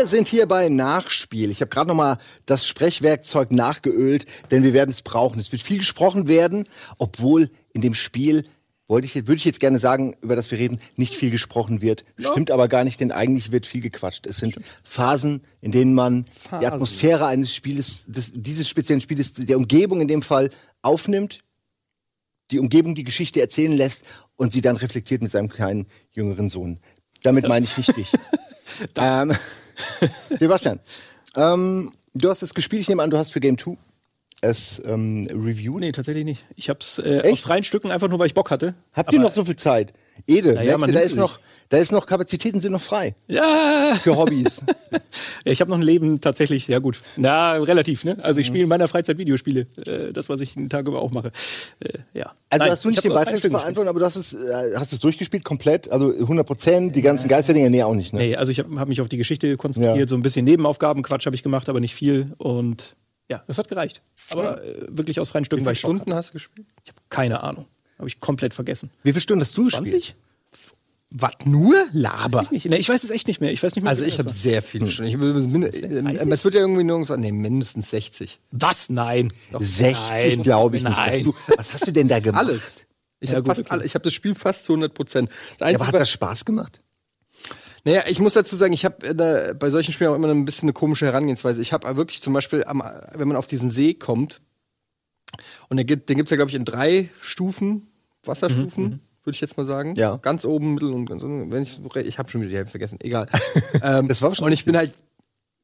Wir sind hier bei Nachspiel. Ich habe gerade noch mal das Sprechwerkzeug nachgeölt, denn wir werden es brauchen. Es wird viel gesprochen werden, obwohl in dem Spiel wollte ich, würde ich jetzt gerne sagen, über das wir reden, nicht viel gesprochen wird. Stimmt aber gar nicht, denn eigentlich wird viel gequatscht. Es sind Phasen, in denen man die Atmosphäre eines Spieles, des, dieses speziellen Spieles, der Umgebung in dem Fall aufnimmt, die Umgebung die Geschichte erzählen lässt und sie dann reflektiert mit seinem kleinen jüngeren Sohn. Damit meine ich nicht dich. ähm, Sebastian, ähm, du hast es gespielt, ich nehme an, du hast für Game 2 es ähm, reviewed. Nee, tatsächlich nicht. Ich hab's äh, Echt? aus freien Stücken einfach nur, weil ich Bock hatte. Habt ihr Aber- noch so viel Zeit? Ede, Naja, merkst du, da ist noch, da ist noch Kapazitäten sind noch frei Ja! für Hobbys. Ich habe noch ein Leben tatsächlich, ja gut. Na, relativ, ne? Mhm. Also ich spiele in meiner Freizeit Videospiele. Äh, das, was ich den Tag über auch mache. Äh, ja. Also Nein, hast du ich nicht den freien Stücken Beitragsverantwortung, aber du hast es, äh, hast es durchgespielt komplett, also 100 Prozent, die ganzen Geisterdinge, nee, auch nicht, ne? Nee, also ich habe hab mich auf die Geschichte konzentriert, Ja. so ein bisschen Nebenaufgaben, Quatsch habe ich gemacht, aber nicht viel. Und ja, das hat gereicht. Aber äh, wirklich aus freien Stücken. Wie viele ich Stunden hast du gespielt? Ich habe keine Ahnung. Habe ich komplett vergessen. Wie viele Stunden hast du gespielt? 20? Was nur? Laber. Ich, nicht. Nee, ich weiß es echt nicht mehr. Ich weiß nicht mehr. Also ich habe sehr viele Stunden. Ich, will- min- äh, es wird ja irgendwie nirgends, nee, mindestens 60. war. Was? Nein. 60 Nein. glaube ich nicht. Nein. Du, was hast du denn da gemacht? Alles. Ich Ja, habe okay. ich habe das Spiel fast zu 100 Prozent. Ja, aber hat das Spaß gemacht? Naja, ich muss dazu sagen, ich habe bei solchen Spielen auch immer ein bisschen eine komische Herangehensweise. Ich habe wirklich zum Beispiel, am, wenn man auf diesen See kommt, und den gibt den gibt's ja, glaube ich, in drei Stufen, Wasserstufen, würde ich jetzt mal sagen. Ja. Ganz oben, mittel und ganz unten. Wenn ich, ich habe schon wieder die Hälfte vergessen, egal. ähm, Das war schon und ich bin halt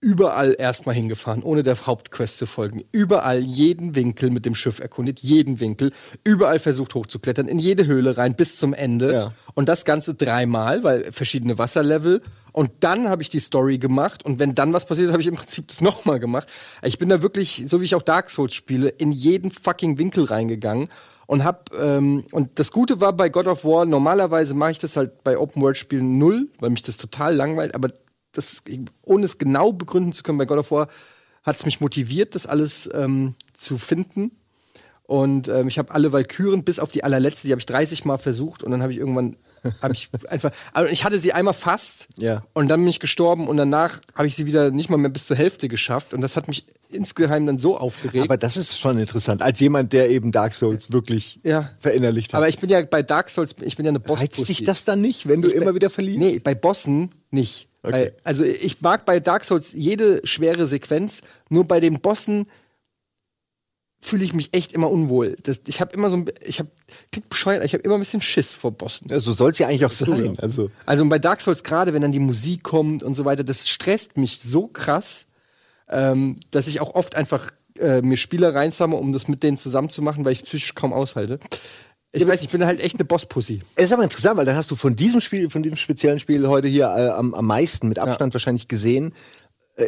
überall erstmal hingefahren, ohne der Hauptquest zu folgen. Überall jeden Winkel mit dem Schiff erkundet, jeden Winkel, überall versucht hochzuklettern, in jede Höhle rein bis zum Ende. Ja. Und das Ganze dreimal, weil verschiedene Wasserlevel. Und dann habe ich die Story gemacht. Und wenn dann was passiert ist, habe ich im Prinzip das nochmal gemacht. Ich bin da wirklich, so wie ich auch Dark Souls spiele, in jeden fucking Winkel reingegangen. Und hab, ähm, und das Gute war bei God of War, normalerweise mache ich das halt bei Open World Spielen null, weil mich das total langweilt, aber das, ohne es genau begründen zu können, bei God of War hat es mich motiviert, das alles ähm, zu finden. Und ähm, ich habe alle Valkyren bis auf die allerletzte, die habe ich 30 Mal versucht und dann habe ich irgendwann habe ich einfach also ich hatte sie einmal fast Ja. und dann bin ich gestorben und danach habe ich sie wieder nicht mal mehr bis zur Hälfte geschafft und das hat mich insgeheim dann so aufgeregt. Aber das ist schon interessant, als jemand, der eben Dark Souls wirklich Ja. verinnerlicht hat. Aber ich bin ja bei Dark Souls, ich bin ja eine boss Reizt dich das dann nicht, wenn du immer wieder verlierst? Nee, bei Bossen nicht. Okay. Also ich mag bei Dark Souls jede schwere Sequenz, nur bei den Bossen fühle ich mich echt immer unwohl. Das, ich habe immer so ein, ich habe, klingt bescheuert, ich habe immer ein bisschen Schiss vor Bossen. Ja, so soll es ja eigentlich auch sein. Also, Also bei Dark Souls gerade, wenn dann die Musik kommt und so weiter, das stresst mich so krass, ähm, dass ich auch oft einfach äh, mir Spieler reinsamme, um das mit denen zusammen zu machen, weil ich es psychisch kaum aushalte. Ich weiß, ich bin halt echt eine Boss-Pussy. es ist aber interessant, weil dann hast du von diesem Spiel, von diesem speziellen Spiel heute hier äh, am, am meisten mit Abstand wahrscheinlich gesehen. Äh,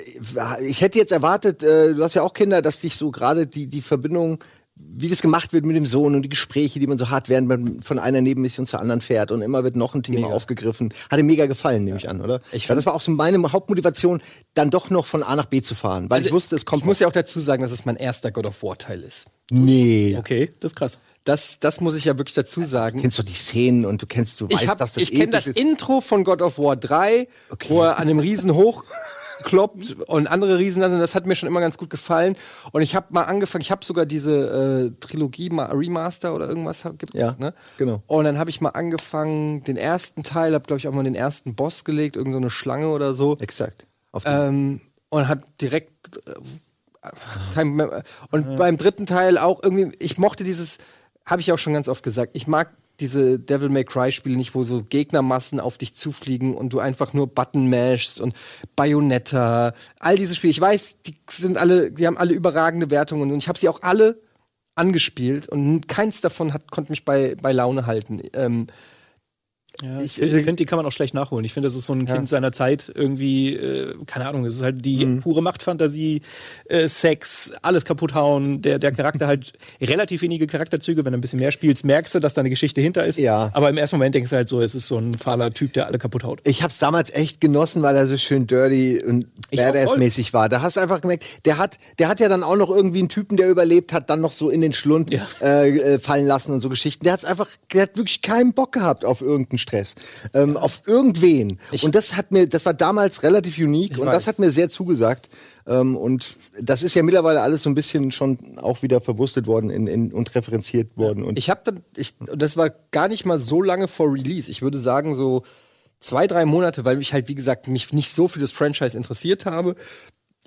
ich hätte jetzt erwartet, äh, du hast ja auch Kinder, dass dich so gerade die, die Verbindung, wie das gemacht wird mit dem Sohn und die Gespräche, die man so hat, während man von einer Nebenmission zur anderen fährt und immer wird noch ein Thema Mega. aufgegriffen. Hat dir mega gefallen, nehme ich an, oder? Ich fand- das war auch so meine Hauptmotivation, dann doch noch von A nach B zu fahren, weil ich wusste, es kommt Also Ich muss ja auch dazu sagen, dass es mein erster God of War-Teil ist. Nee. Okay, das ist krass. Das, das muss ich ja wirklich dazu sagen. Du kennst doch die Szenen und du kennst, du weißt, Ich, hab- dass das ich kenne das ist. Intro von God of War 3, Okay. wo er an dem Riesen hochkloppt und andere Riesen lassen. Das hat mir schon immer ganz gut gefallen. Und ich habe mal angefangen, ich habe sogar diese äh, Trilogie mal Remaster oder irgendwas hab- gibt's, Ja, ne? genau. Und dann habe ich mal angefangen, den ersten Teil, habe glaube ich auch mal den ersten Boss gelegt, irgend so eine Schlange oder so. Exakt. Ähm, und hat direkt äh, kein, und beim dritten Teil auch irgendwie, ich mochte dieses, habe ich auch schon ganz oft gesagt, ich mag diese Devil May Cry Spiele nicht, wo so Gegnermassen auf dich zufliegen und du einfach nur Button mashst und Bayonetta, all diese Spiele. Ich weiß, die sind alle, die haben alle überragende Wertungen und ich habe sie auch alle angespielt und keins davon hat, konnte mich bei, bei Laune halten. Ähm, Ja, ich Ich- finde, die kann man auch schlecht nachholen. Ich finde, das ist so ein Ja. Kind seiner Zeit irgendwie, äh, keine Ahnung, es ist halt die Mhm. pure Machtfantasie, äh, Sex, alles kaputt hauen. Der, der Charakter halt relativ wenige Charakterzüge. Wenn du ein bisschen mehr spielst, merkst du, dass da eine Geschichte hinter ist. Ja. Aber im ersten Moment denkst du halt so, es ist so ein fahler Typ, der alle kaputt haut. Ich hab's damals echt genossen, weil er so schön dirty und badass-mäßig war. Da hast du einfach gemerkt, der hat, der hat ja dann auch noch irgendwie einen Typen, der überlebt hat, dann noch so in den Schlund Ja. äh, äh, fallen lassen und so Geschichten. Der hat's einfach, der hat wirklich keinen Bock gehabt auf irgendeinen Stress. Ähm, Auf irgendwen. und das hat mir, das war damals relativ unique und weiß. das hat mir sehr zugesagt. Ähm, und das ist ja mittlerweile alles so ein bisschen schon auch wieder verwurstet worden in, in, und referenziert worden. Und Ich habe dann, ich, das war gar nicht mal so lange vor Release. Ich würde sagen so zwei, drei Monate, weil mich halt, wie gesagt, mich nicht so für das Franchise interessiert habe.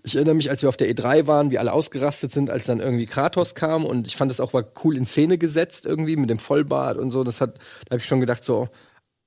Ich erinnere mich, als wir auf der E3 waren, wie alle ausgerastet sind, als dann irgendwie Kratos kam und ich fand das auch war cool in Szene gesetzt irgendwie mit dem Vollbart und so. Das hat, da habe ich schon gedacht so,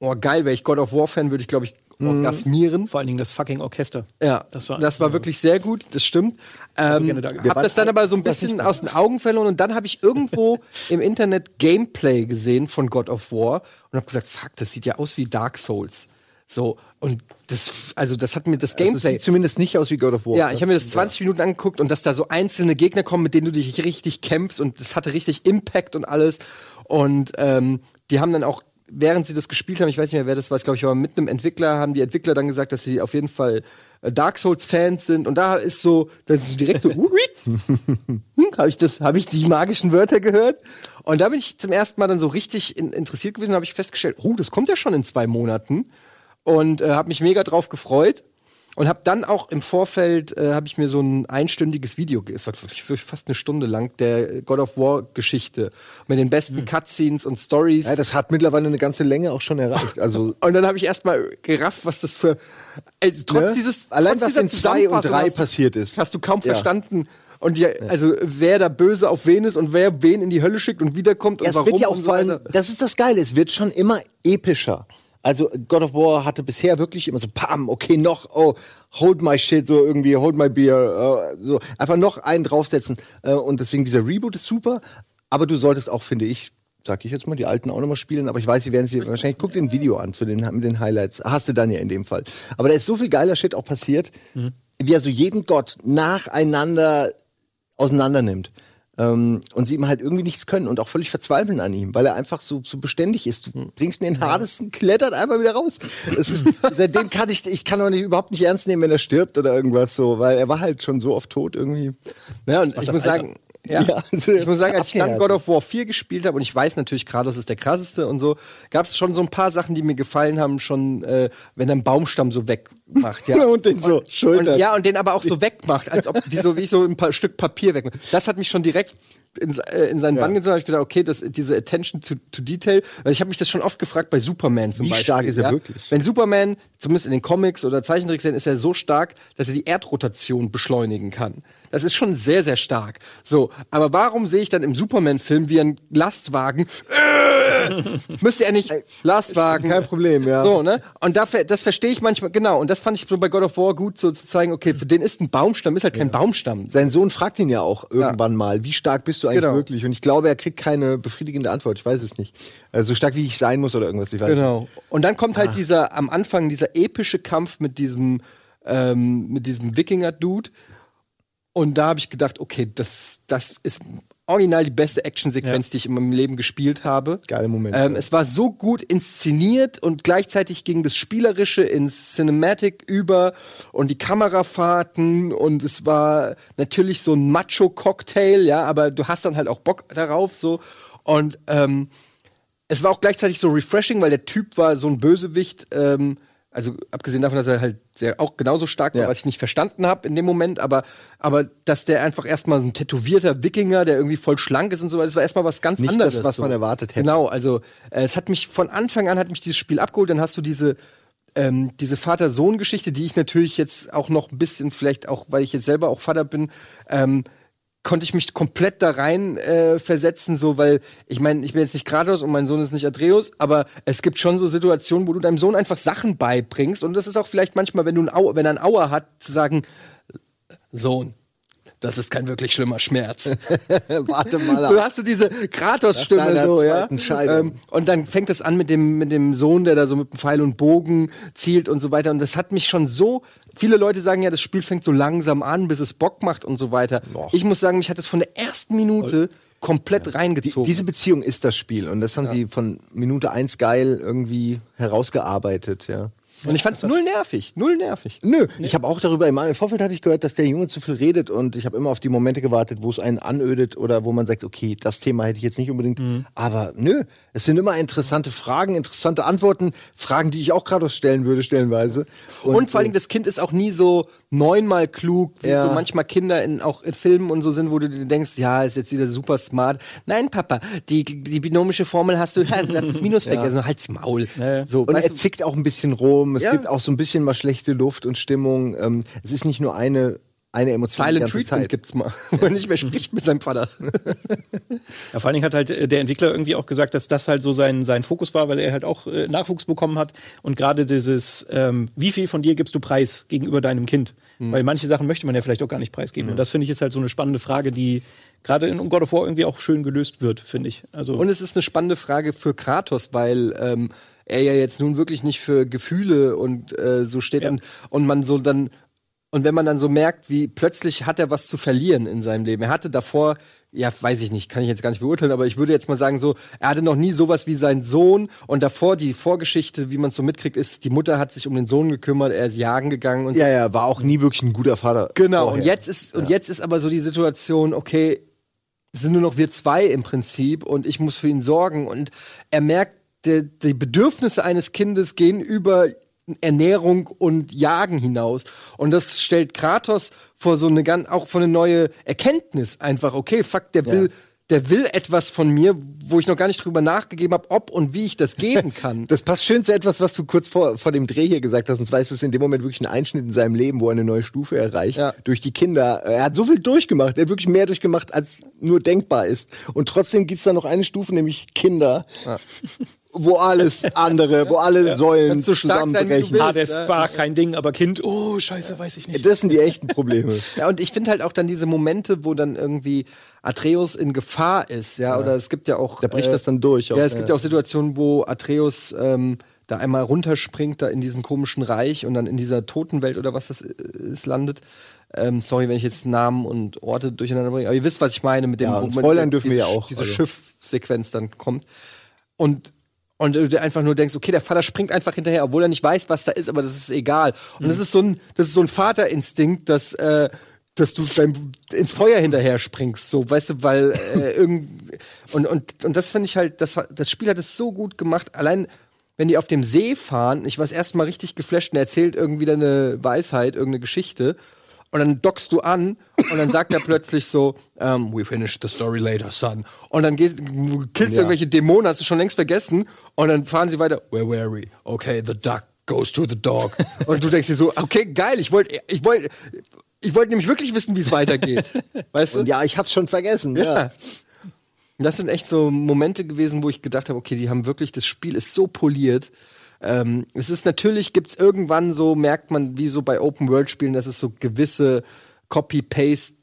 oh geil, wäre ich God of War Fan, würde ich glaube ich orgasmieren. Vor allen Dingen das fucking Orchester. Ja, Das war- das war wirklich sehr gut, das stimmt. Ähm, da hab das dann aber so ein bisschen aus den Augen verloren und dann habe ich irgendwo im Internet Gameplay gesehen von God of War und habe gesagt, fuck, das sieht ja aus wie Dark Souls. So und das, also das hat mir das das Gameplay. sieht zumindest nicht aus wie God of War. Ja, ich habe mir das 20 Minuten angeguckt und dass da so einzelne Gegner kommen, mit denen du dich richtig kämpfst und das hatte richtig Impact und alles. Und ähm, die haben dann auch, während sie das gespielt haben, ich weiß nicht mehr, wer das war, ich glaube, ich war mit einem Entwickler, haben die Entwickler dann gesagt, dass sie auf jeden Fall äh, Dark Souls-Fans sind. Und da ist so, das ist so direkt so, hm, habe ich das, habe ich die magischen Wörter gehört? Und da bin ich zum ersten Mal dann so richtig in, interessiert gewesen und habe ich festgestellt, oh, das kommt ja schon in zwei Monaten und äh, habe mich mega drauf gefreut und habe dann auch im Vorfeld äh, habe ich mir so ein einstündiges Video, es war fast eine Stunde lang der God of War Geschichte mit den besten Cutscenes und Stories. ja, das hat mittlerweile eine ganze Länge auch schon erreicht. Also und dann habe ich erstmal gerafft, was das für äh, trotz Ne? dieses Allein, trotz was in zwei und drei hast passiert ist. hast du kaum Ja. verstanden. Und die, also wer da böse auf wen ist und wer wen in die Hölle schickt und wiederkommt und Ja, es warum wird ja auch und so das ist das Geile, es wird schon immer epischer. Also God of War hatte bisher wirklich immer so, pam, okay, noch, oh, hold my shit, so irgendwie, hold my beer, äh, so einfach noch einen draufsetzen. Äh, und deswegen dieser Reboot ist super, aber du solltest auch, finde ich, sag ich jetzt mal, die alten auch nochmal spielen, aber ich weiß, sie werden sie wahrscheinlich, guck dir ein Video an zu den, mit den Highlights. Hast du dann ja in dem Fall. Aber da ist so viel geiler Shit auch passiert, wie er so jeden Gott nacheinander auseinander nimmt. Ähm, und sie ihm halt irgendwie nichts können und auch völlig verzweifeln an ihm, weil er einfach so, so beständig ist. Du bringst ihn in den Hadesten, klettert einfach wieder raus. Es ist, seitdem kann ich, ich kann auch nicht, überhaupt nicht ernst nehmen, wenn er stirbt oder irgendwas so, weil er war halt schon so oft tot irgendwie. Ja, und ich muss Alter. sagen, ja, Ja, also ich muss sagen, als ich dann. God of War 4 gespielt habe und ich weiß natürlich, Kratos ist der krasseste und so, gab es schon so ein paar Sachen, die mir gefallen haben, schon äh, wenn er einen Baumstamm so wegmacht, ja. Und den so schultert. Und, ja, und den aber auch so wegmacht, als ob wie so, wie so ein paar Stück Papier wegmacht. Das hat mich schon direkt in, äh, in seinen Bann gezogen. habe ich gedacht, okay, das, diese Attention to, to Detail. Weil ich habe mich das schon oft gefragt bei Superman zum Wie Beispiel. stark ist er ja? wirklich? Wenn Superman, zumindest in den Comics oder Zeichentrickserien, ist er so stark, dass er die Erdrotation beschleunigen kann. Das ist schon sehr, sehr stark. So, aber warum sehe ich dann im Superman-Film, wie ein Lastwagen äh, müsste er nicht Lastwagen. Kein Problem, ja. So, ne? Und da, ver- das verstehe ich manchmal, genau. Und das fand ich so bei God of War gut, so zu zeigen, okay, für den ist ein Baumstamm, ist halt kein Baumstamm. Sein Sohn fragt ihn ja auch irgendwann mal, wie stark bist du eigentlich Genau. wirklich? Und ich glaube, er kriegt keine befriedigende Antwort. Ich weiß es nicht. Also so stark wie ich sein muss oder irgendwas. Ich weiß Genau. Und dann kommt Ah. halt dieser, am Anfang dieser epische Kampf mit diesem, ähm, mit diesem Wikinger-Dude. Und da habe ich gedacht, okay, das, das ist original die beste Actionsequenz, Ja. die ich in meinem Leben gespielt habe. Geile Momente. Ähm, es war so gut inszeniert und gleichzeitig ging das Spielerische ins Cinematic über und die Kamerafahrten und es war natürlich so ein Macho-Cocktail, ja, aber du hast dann halt auch Bock darauf so und ähm, es war auch gleichzeitig so refreshing, weil der Typ war so ein Bösewicht, ähm, also abgesehen davon, dass er halt sehr, auch genauso stark war, Ja. was ich nicht verstanden habe in dem Moment, aber, aber dass der einfach erstmal so ein tätowierter Wikinger, der irgendwie voll schlank ist und so weiter, das war erstmal was ganz Nicht anderes. was so. man erwartet hätte. Genau, also äh, es hat mich von Anfang an hat mich dieses Spiel abgeholt, dann hast du diese ähm, diese Vater-Sohn-Geschichte, die ich natürlich jetzt auch noch ein bisschen, vielleicht auch, weil ich jetzt selber auch Vater bin, ähm, konnte ich mich komplett da rein äh, versetzen, so weil ich meine, ich bin jetzt nicht Kratos und mein Sohn ist nicht Atreus, aber es gibt schon so Situationen, wo du deinem Sohn einfach Sachen beibringst und das ist auch vielleicht manchmal, wenn du ein Au wenn er ein Auer hat, zu sagen, Sohn, das ist kein wirklich schlimmer Schmerz. Warte mal Du ab. hast du diese Kratos-Stimme so, ja. Ähm, und dann fängt es an mit dem, mit dem Sohn, der da so mit dem Pfeil und Bogen zielt und so weiter. Und das hat mich schon so. Viele Leute sagen ja, das Spiel fängt so langsam an, bis es Bock macht und so weiter. Ich muss sagen, mich hat es von der ersten Minute komplett Die, reingezogen. diese Beziehung ist das Spiel und das haben sie von Minute eins geil irgendwie herausgearbeitet, ja. Und ich fand es null nervig, null nervig. Nö, ich habe auch darüber, im Vorfeld hatte ich gehört, dass der Junge zu viel redet und ich habe immer auf die Momente gewartet, wo es einen anödet oder wo man sagt, okay, das Thema hätte ich jetzt nicht unbedingt. Aber nö, es sind immer interessante Fragen, interessante Antworten, Fragen, die ich auch gerade stellen würde, stellenweise. Und, vor allen Dingen, das Kind ist auch nie so neunmal klug, wie Ja. so manchmal Kinder in, auch in Filmen und so sind, wo du dir denkst, ja, ist jetzt wieder super smart. Nein, Papa, die, die binomische Formel hast du, ja, du hast das Minus vergessen, halt's Maul. ja. So, Und er zickt auch ein bisschen rum. Es Ja. gibt auch so ein bisschen mal schlechte Luft und Stimmung. Ähm, es ist nicht nur eine, eine Emotion. die Silent ganze Treatment Zeit. gibt's mal, wo er nicht mehr spricht mit seinem Vater. Ja, vor allen Dingen hat halt äh, der Entwickler irgendwie auch gesagt, dass das halt so sein, sein Fokus war, weil er halt auch äh, Nachwuchs bekommen hat. Und gerade dieses, ähm, wie viel von dir gibst du preis gegenüber deinem Kind? Weil manche Sachen möchte man ja vielleicht auch gar nicht preisgeben. Und das finde ich ist halt so eine spannende Frage, die gerade in God of War irgendwie auch schön gelöst wird, finde ich. Also Und es ist eine spannende Frage für Kratos, weil ähm, er ja jetzt nun wirklich nicht für Gefühle und äh, so steht Ja. und, und man so dann und wenn man dann so merkt, wie plötzlich hat er was zu verlieren in seinem Leben. Er hatte davor, ja, weiß ich nicht, kann ich jetzt gar nicht beurteilen, aber ich würde jetzt mal sagen, so, er hatte noch nie sowas wie sein Sohn und davor die Vorgeschichte, wie man es so mitkriegt, ist, die Mutter hat sich um den Sohn gekümmert, er ist jagen gegangen und Ja, ja, war auch nie wirklich ein guter Vater. Genau, vorher. und jetzt ist, und jetzt ist aber so die Situation, okay, es sind nur noch wir zwei im Prinzip und ich muss für ihn sorgen. Und er merkt, der, die Bedürfnisse eines Kindes gehen über Ernährung und Jagen hinaus. Und das stellt Kratos vor so eine ganz, auch vor eine neue Erkenntnis einfach, okay, fuck, der will, der will etwas von mir, wo ich noch gar nicht drüber nachgegeben habe, ob und wie ich das geben kann. Das passt schön zu etwas, was du kurz vor, vor dem Dreh hier gesagt hast. Und zwar ist es in dem Moment wirklich ein Einschnitt in seinem Leben, wo er eine neue Stufe erreicht. Ja. Durch die Kinder. Er hat so viel durchgemacht. Er hat wirklich mehr durchgemacht, als nur denkbar ist. Und trotzdem gibt's da noch eine Stufe, nämlich Kinder. Wo alles andere, wo alle Säulen Kannst so zusammenbrechen. willst. Hades Ja, war kein Ding, aber Kind, oh, scheiße, weiß ich nicht. Das sind die echten Probleme. Ja, und ich finde halt auch dann diese Momente, wo dann irgendwie Atreus in Gefahr ist, ja, oder es gibt ja auch. Da bricht das dann durch auch, Ja, es ja. gibt ja auch Situationen, wo Atreus ähm, da einmal runterspringt, da in diesem komischen Reich und dann in dieser Totenwelt oder was das ist, landet. Ähm, sorry, wenn ich jetzt Namen und Orte durcheinander bringe, aber ihr wisst, was ich meine mit dem Ja, spoilern dürfen diese, wir ja auch, Diese also. Schiffsequenz dann kommt. Und und du einfach nur denkst, okay, der Vater springt einfach hinterher, obwohl er nicht weiß, was da ist, aber das ist egal. Und Mhm. das ist so ein, das ist so ein Vaterinstinkt, dass, äh, dass du beim, ins Feuer hinterher springst, so, weißt du, weil äh, irgend und und und das finde ich halt, das das Spiel hat es so gut gemacht. Allein wenn die auf dem See fahren, ich war das erste Mal richtig geflasht und er erzählt irgendwie eine Weisheit, irgendeine Geschichte. Und dann dockst du an und dann sagt er plötzlich so, ähm, we finished the story later, son. Und dann gehst, du killst Ja. irgendwelche Dämonen, hast du schon längst vergessen. Und dann fahren sie weiter, where were we? Okay, the duck goes to the dog. und du denkst dir so, okay, geil, ich wollte, ich wollte, ich wollte nämlich wirklich wissen, wie es weitergeht. Weißt du? Und ja, ich hab's schon vergessen. Ja. Ja. Das sind echt so Momente gewesen, wo ich gedacht habe, okay, die haben wirklich, das Spiel ist so poliert. Ähm, es ist natürlich, gibt's irgendwann so, merkt man, wie so bei Open-World-Spielen, dass es so gewisse Copy-Paste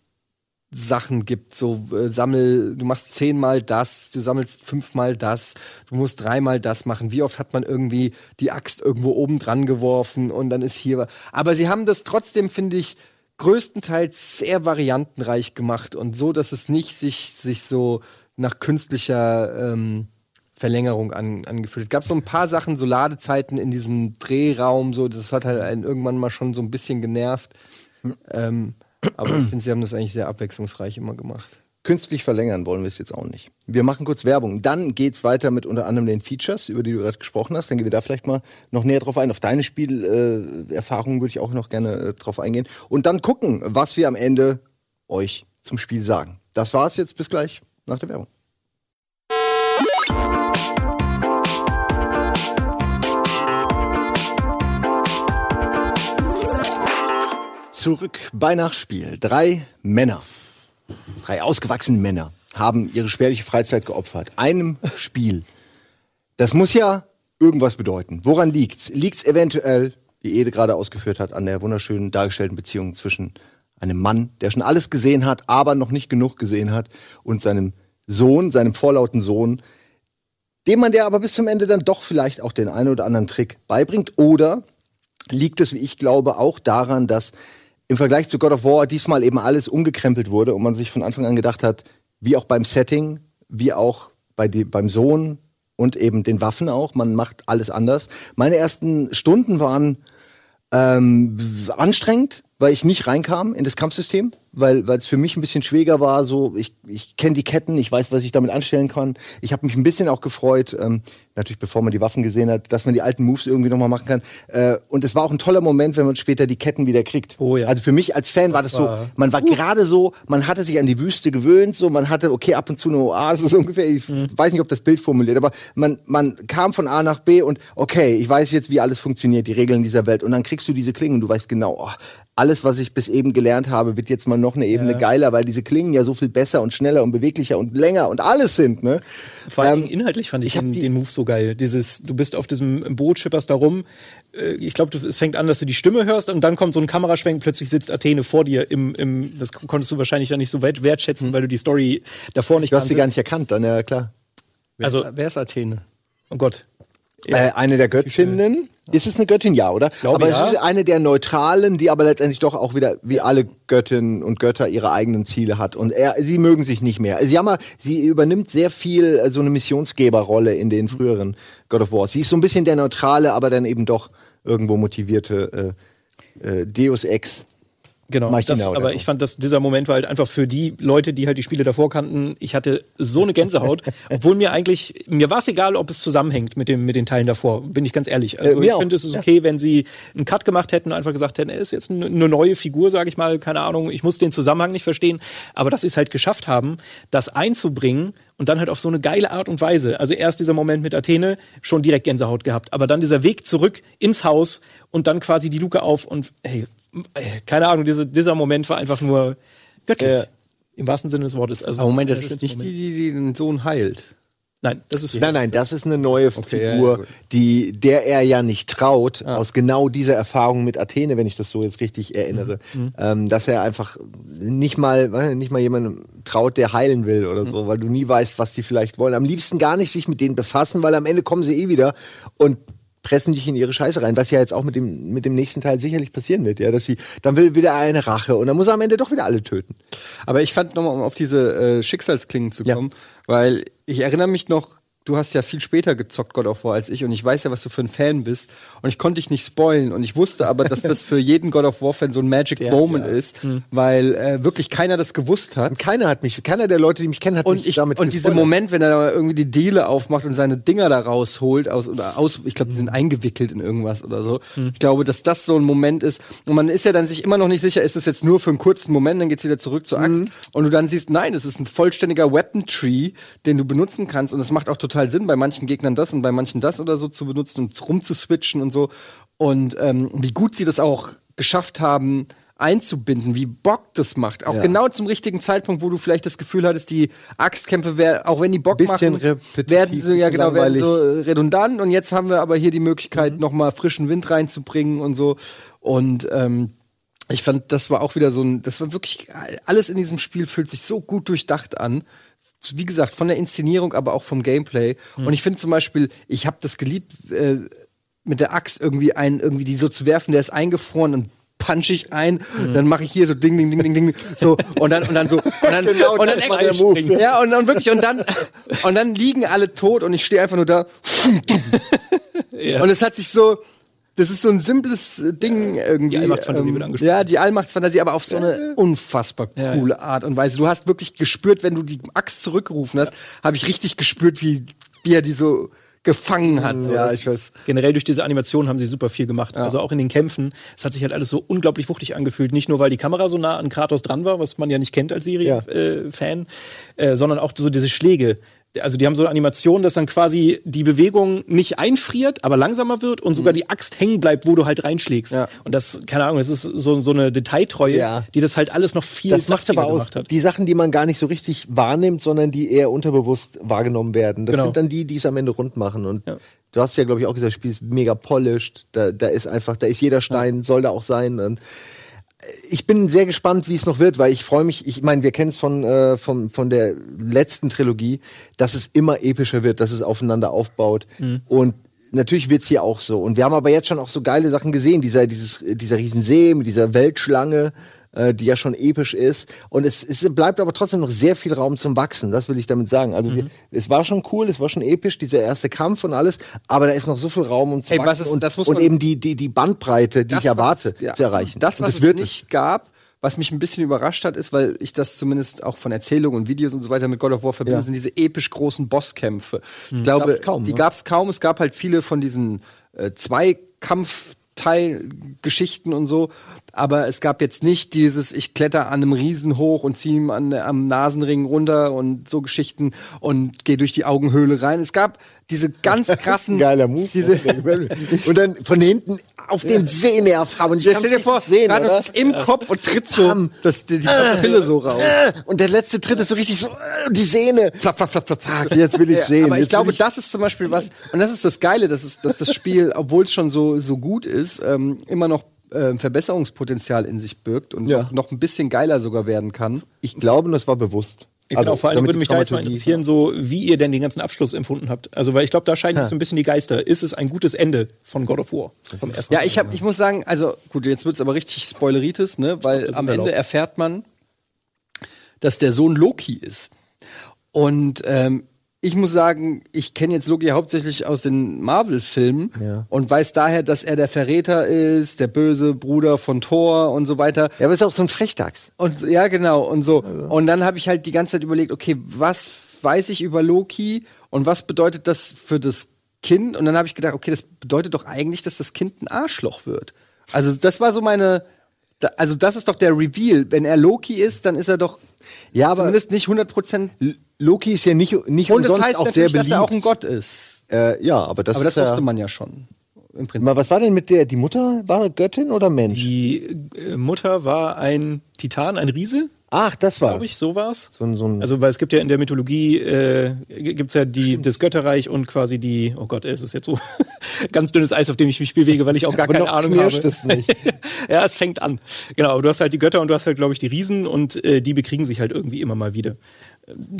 Sachen gibt, so äh, sammel, du machst zehnmal das, du sammelst fünfmal das, du musst dreimal das machen. Wie oft hat man irgendwie die Axt irgendwo oben dran geworfen und dann ist hier. Aber sie haben das trotzdem, finde ich, größtenteils sehr variantenreich gemacht und so, dass es nicht sich, sich so nach künstlicher ähm, Verlängerung an, angefühlt. Es gab so ein paar Sachen, so Ladezeiten in diesem Drehraum, so, das hat halt einen irgendwann mal schon so ein bisschen genervt. Ähm, aber ich finde, sie haben das eigentlich sehr abwechslungsreich immer gemacht. Künstlich verlängern wollen wir es jetzt auch nicht. Wir machen kurz Werbung. Dann geht's weiter mit unter anderem den Features, über die du gerade gesprochen hast. Dann gehen wir da vielleicht mal noch näher drauf ein. Auf deine Spielerfahrungen äh, würde ich auch noch gerne äh, drauf eingehen. Und dann gucken, was wir am Ende euch zum Spiel sagen. Das war's jetzt. Bis gleich nach der Werbung. Zurück bei Nachspiel. Drei Männer, drei ausgewachsene Männer haben ihre spärliche Freizeit geopfert. Einem Spiel. Das muss ja irgendwas bedeuten. Woran liegt's? Liegt's eventuell, wie Ede gerade ausgeführt hat, an der wunderschönen dargestellten Beziehung zwischen einem Mann, der schon alles gesehen hat, aber noch nicht genug gesehen hat, und seinem Sohn, seinem vorlauten Sohn, dem man der aber bis zum Ende dann doch vielleicht auch den einen oder anderen Trick beibringt? Oder liegt es, wie ich glaube, auch daran, dass im Vergleich zu God of War diesmal eben alles umgekrempelt wurde und man sich von Anfang an gedacht hat, wie auch beim Setting, wie auch bei die, beim Sohn und eben den Waffen auch. Man macht alles anders. Meine ersten Stunden waren ähm, anstrengend, weil ich nicht reinkam in das Kampfsystem, weil weil es für mich ein bisschen schwieriger war. So, ich, ich kenne die Ketten, ich weiß, was ich damit anstellen kann. Ich habe mich ein bisschen auch gefreut, ähm, natürlich bevor man die Waffen gesehen hat, dass man die alten Moves irgendwie nochmal machen kann. Äh, und es war auch ein toller Moment, wenn man später die Ketten wieder kriegt. Oh ja. Also für mich als Fan war das war- so, man war gerade so, man hatte sich an die Wüste gewöhnt, so man hatte okay ab und zu eine Oase so ungefähr. Ich weiß nicht, ob das Bild formuliert, aber man man kam von A nach B und okay, ich weiß jetzt, wie alles funktioniert, die Regeln dieser Welt. Und dann kriegst du diese Klingen, und du weißt genau, oh, alles, was ich bis eben gelernt habe, wird jetzt mal noch eine Ebene geiler, weil diese Klingen ja so viel besser und schneller und beweglicher und länger und alles sind. Ne? Vor allem Ähm, inhaltlich fand ich, ich den, die- den Move so geil. Dieses, du bist auf diesem Boot, schipperst da rum. Äh, Ich glaube, es fängt an, dass du die Stimme hörst und dann kommt so ein Kameraschwenk, plötzlich sitzt Athene vor dir im, im das konntest du wahrscheinlich dann nicht so weit wertschätzen, weil du die Story davor nicht Du hast sie gar nicht erkannt, dann ja klar. Also, wer ist Athene? oh Gott. Äh, eine der Göttinnen. Ist es eine Göttin, ja, oder? glaube, aber ja. es ist eine der neutralen, die aber letztendlich doch auch wieder, wie alle Göttinnen und Götter, ihre eigenen Ziele hat. Und er, sie mögen sich nicht mehr. Sie, haben mal, sie übernimmt sehr viel äh, so eine Missionsgeberrolle in den früheren God of War. Sie ist so ein bisschen der neutrale, aber dann eben doch irgendwo motivierte äh, äh, Deus Ex. Genau, das, oder aber so. ich fand, dass dieser Moment war halt einfach für die Leute, die halt die Spiele davor kannten, ich hatte so eine Gänsehaut, obwohl mir eigentlich, mir war es egal, ob es zusammenhängt mit, dem, mit den Teilen davor, bin ich ganz ehrlich. Also Äh, ich finde, es ist Ja. okay, wenn sie einen Cut gemacht hätten und einfach gesagt hätten, er ist jetzt eine, neue Figur, sage ich mal, keine Ahnung, ich muss den Zusammenhang nicht verstehen, aber dass sie es halt geschafft haben, das einzubringen und dann halt auf so eine geile Art und Weise. Also erst dieser Moment mit Athene, schon direkt Gänsehaut gehabt, aber dann dieser Weg zurück ins Haus und dann quasi die Luke auf und hey, keine Ahnung, diese, dieser Moment war einfach nur göttlich. Ja. Im wahrsten Sinne des Wortes. Also Moment, das ist nicht die, Moment. die, die den Sohn heilt. Nein, das ist Nein, nein, das ist eine neue ja, Figur, ja, die, der er ja nicht traut, aus genau dieser Erfahrung mit Athene, wenn ich das so jetzt richtig erinnere, ähm, dass er einfach nicht mal, nicht, nicht mal jemandem traut, der heilen will oder so, weil du nie weißt, was die vielleicht wollen. Am liebsten gar nicht sich mit denen befassen, weil am Ende kommen sie eh wieder und pressen dich in ihre Scheiße rein, was ja jetzt auch mit dem, mit dem nächsten Teil sicherlich passieren wird, ja, dass sie, dann will wieder eine Rache und dann muss er am Ende doch wieder alle töten. Aber ich fand nochmal, um auf diese äh, Schicksalsklingen zu Ja. kommen, weil ich erinnere mich noch, du hast ja viel später gezockt God of War als ich und ich weiß ja, was du für ein Fan bist und ich konnte dich nicht spoilen und ich wusste aber, dass das für jeden God of War Fan so ein Magic Moment ist, weil äh, wirklich keiner das gewusst hat. Und keiner hat mich, keiner der Leute, die mich kennen, hat Und, mich ich, damit und dieser. Moment, wenn er da irgendwie die Diele aufmacht und seine Dinger da rausholt, aus, oder aus, ich glaube, die sind eingewickelt in irgendwas oder so. Ich glaube, dass das so ein Moment ist. Und man ist ja dann sich immer noch nicht sicher, ist es jetzt nur für einen kurzen Moment, dann geht's wieder zurück zur Axt. Und du dann siehst, nein, es ist ein vollständiger Weapon Tree, den du benutzen kannst. Und es macht auch total Sinn, bei manchen Gegnern das und bei manchen das oder so zu benutzen und rumzuswitchen und so. Und ähm, wie gut sie das auch geschafft haben, einzubinden, wie Bock das macht. Auch Ja. genau zum richtigen Zeitpunkt, wo du vielleicht das Gefühl hattest, die Axtkämpfe, wär, auch wenn die Bock Bisschen machen, werden so, ja genau, werden so redundant. Und jetzt haben wir aber hier die Möglichkeit, noch mal frischen Wind reinzubringen und so. Und ähm, ich fand, das war auch wieder so ein, das war wirklich, alles in diesem Spiel fühlt sich so gut durchdacht an. Wie gesagt, von der Inszenierung, aber auch vom Gameplay. Und ich finde zum Beispiel, ich habe das geliebt, äh, mit der Axt irgendwie einen, irgendwie die so zu werfen, der ist eingefroren und punch ich ein, dann mache ich hier so ding, ding, ding, ding, ding, so und dann und dann so und dann Genau, und dann das war der Move. ja und, und wirklich und dann und dann liegen alle tot und ich stehe einfach nur da Ja. und es hat sich so das ist so ein simples äh, Ding irgendwie. ähm, Die Allmachtsfantasie wird angesprochen. Ja, die Allmachtsfantasie, aber auf so eine unfassbar Ja, coole Art und Weise. Du hast wirklich gespürt, wenn du die Axt zurückgerufen hast, habe ich richtig gespürt, wie, wie er die so gefangen hat. So, Ja, ich weiß. generell durch diese Animation haben sie super viel gemacht. Also auch in den Kämpfen. Es hat sich halt alles so unglaublich wuchtig angefühlt. Nicht nur, weil die Kamera so nah an Kratos dran war, was man ja nicht kennt als Serie-Fan, äh, sondern auch so diese Schläge. Also die haben so eine Animation, dass dann quasi die Bewegung nicht einfriert, aber langsamer wird und sogar die Axt hängen bleibt, wo du halt reinschlägst. Mhm. Ja. Und das, keine Ahnung, das ist so, so eine Detailtreue, Ja. die das halt alles noch viel Das macht's aber aus. Die Sachen, die man gar nicht so richtig wahrnimmt, sondern die eher unterbewusst wahrgenommen werden. Das Genau. sind dann die, die es am Ende rund machen. Und Ja. du hast ja, glaube ich, auch gesagt, das Spiel ist mega polished. Da, da ist einfach, da ist jeder Stein, soll da auch sein. Und ich bin sehr gespannt, wie es noch wird, weil ich freue mich, ich meine, wir kennen es von, äh, von, von der letzten Trilogie, dass es immer epischer wird, dass es aufeinander aufbaut. Und natürlich wird's hier auch so. Und wir haben aber jetzt schon auch so geile Sachen gesehen, dieser, dieses, dieser Riesensee mit dieser Weltschlange. Äh, die ja schon episch ist. Und es, es bleibt aber trotzdem noch sehr viel Raum zum Wachsen. Das will ich damit sagen. Also wir, es war schon cool, es war schon episch, dieser erste Kampf und alles. Aber da ist noch so viel Raum, um zu Ey, was wachsen ist- und, das muss und man- eben die, die, die Bandbreite, die ich was erwarte, es- ja, zu erreichen. Das, was das es nicht gab, was mich ein bisschen überrascht hat, ist, weil ich das zumindest auch von Erzählungen und Videos und so weiter mit God of War verbinde, Ja. sind diese episch großen Bosskämpfe. Ich glaube, Gab's kaum, die ne? gab es kaum. Es gab halt viele von diesen äh, Zweikampfteilgeschichten und so. Aber es gab jetzt nicht dieses, ich kletter an einem Riesen hoch und ziehe ihm an, am Nasenring runter und so Geschichten und gehe durch die Augenhöhle rein. Es gab diese ganz krassen. Geiler Move. Diese, und dann von hinten auf den Sehnerv haben. Und ich Ja, stell dir vor, sehen, oder? ist im Kopf und tritt so Bam. das, die, die Pille so raus. Äh, Und der letzte Tritt ist so richtig so, äh, die Sehne. Flapp, flapp, flapp, flapp, flapp. Jetzt will ich Ja, sehen. Aber ich glaube, ich- das ist zum Beispiel was, und das ist das Geile, dass, es, dass das Spiel, obwohl es schon so, so gut ist, ähm, immer noch ähm, Verbesserungspotenzial in sich birgt und Ja. noch, noch ein bisschen geiler sogar werden kann. Ich glaube, das war bewusst. Ja, genau, vor allem würde mich da jetzt mal interessieren, so wie ihr denn den ganzen Abschluss empfunden habt. Also, weil ich glaube, da scheiden sich so ein bisschen die Geister. Ist es ein gutes Ende von God of War? Vom ersten Ja, ich, hab, ich muss sagen, also gut, jetzt wird's aber richtig spoileritis, ne? weil das am ist Ende erlaubt. erfährt man, dass der Sohn Loki ist. Und ähm, ich muss sagen, ich kenne jetzt Loki hauptsächlich aus den Marvel-Filmen Ja. und weiß daher, dass er der Verräter ist, der böse Bruder von Thor und so weiter. Ja, aber ist auch so ein Frechdachs. Und ja, genau, und so. Und dann habe ich halt die ganze Zeit überlegt, okay, was weiß ich über Loki und was bedeutet das für das Kind? Und dann habe ich gedacht, okay, das bedeutet doch eigentlich, dass das Kind ein Arschloch wird. Also das war so meine, also das ist doch der Reveal. Wenn er Loki ist, dann ist er doch Ja, aber zumindest nicht 100 Prozent. L- Loki ist ja nicht, nicht Und das heißt auch sehr natürlich, beliebt. dass er auch ein Gott ist. äh, ja, aber das Aber das ist ja, wusste man ja schon. Im Prinzip. Mal, was war denn mit der, die Mutter, war Göttin oder Mensch? Die äh, Mutter war ein Titan, ein Riese, Ach, das war's. glaube ich, so war's. So so Also, weil es gibt ja in der Mythologie, äh, gibt's ja die, das Götterreich und quasi die, oh Gott, es ist jetzt so ganz dünnes Eis, auf dem ich mich bewege, weil ich auch gar aber keine noch Ahnung habe. es nicht. ja, es fängt an. Genau, aber du hast halt die Götter und du hast halt, glaube ich, die Riesen und äh, die bekriegen sich halt irgendwie immer mal wieder.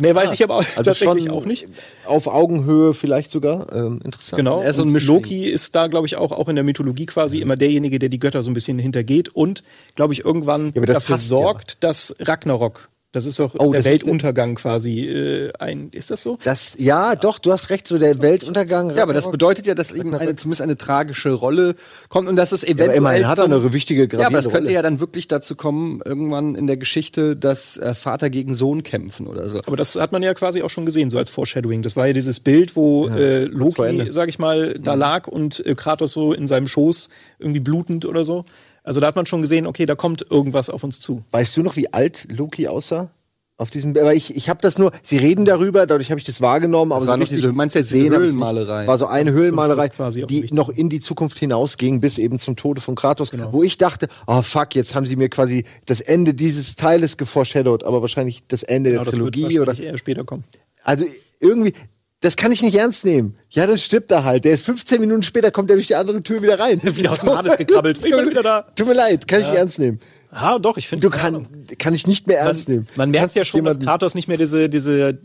Mehr weiß ich aber auch, Also tatsächlich auch nicht. Auf Augenhöhe vielleicht sogar. Ähm, interessant. Genau. Er ist so ein und. Loki ist da, glaube ich, auch, auch in der Mythologie quasi immer derjenige, der die Götter so ein bisschen hintergeht und, glaube ich, irgendwann das dafür passt ja. sorgt, dass Ragnarok, das ist auch Oh, der das ist Weltuntergang quasi äh, ein, ist das so? Das, ja, doch, du hast recht, so der Weltuntergang. ja, aber das bedeutet ja, dass ihm eine, zumindest eine tragische Rolle kommt und dass es eventuell aber immerhin hat er eine wichtige, Ja, aber es gravierende könnte Rolle. ja dann wirklich dazu kommen, irgendwann in der Geschichte, dass äh, Vater gegen Sohn kämpfen oder so. Aber das hat man ja quasi auch schon gesehen, so als Foreshadowing. Das war ja dieses Bild, wo äh, vor Loki, sag ich mal, da lag und äh, Kratos so in seinem Schoß irgendwie blutend oder so. Also da hat man schon gesehen, okay, da kommt irgendwas auf uns zu. Weißt du noch, wie alt Loki aussah? Auf diesem, aber ich, ich habe das nur, sie reden darüber, dadurch habe ich das wahrgenommen, aber war so noch diese- meinst du jetzt diese. Höhlenmalerei? War so eine Das Höhlenmalerei, quasi die noch in die Zukunft hinausging, bis eben zum Tode von Kratos, Genau. wo ich dachte, oh fuck, jetzt haben sie mir quasi das Ende dieses Teiles geforeshadowed, aber wahrscheinlich das Ende Genau, der das wird Trilogie oder eher später kommen. also irgendwie, das kann ich nicht ernst nehmen. Ja, dann stirbt er halt. Der ist 15 Minuten später, kommt er durch die andere Tür wieder rein. Wieder aus dem Hades gekrabbelt. Ich bin wieder da. Tut mir leid, kann ich nicht ernst nehmen. Ah, doch, ich finde. Du kann, kann ich nicht mehr ernst man, nehmen. man merkt Kannst ja du schon, dass Kratos nicht mehr diese, diese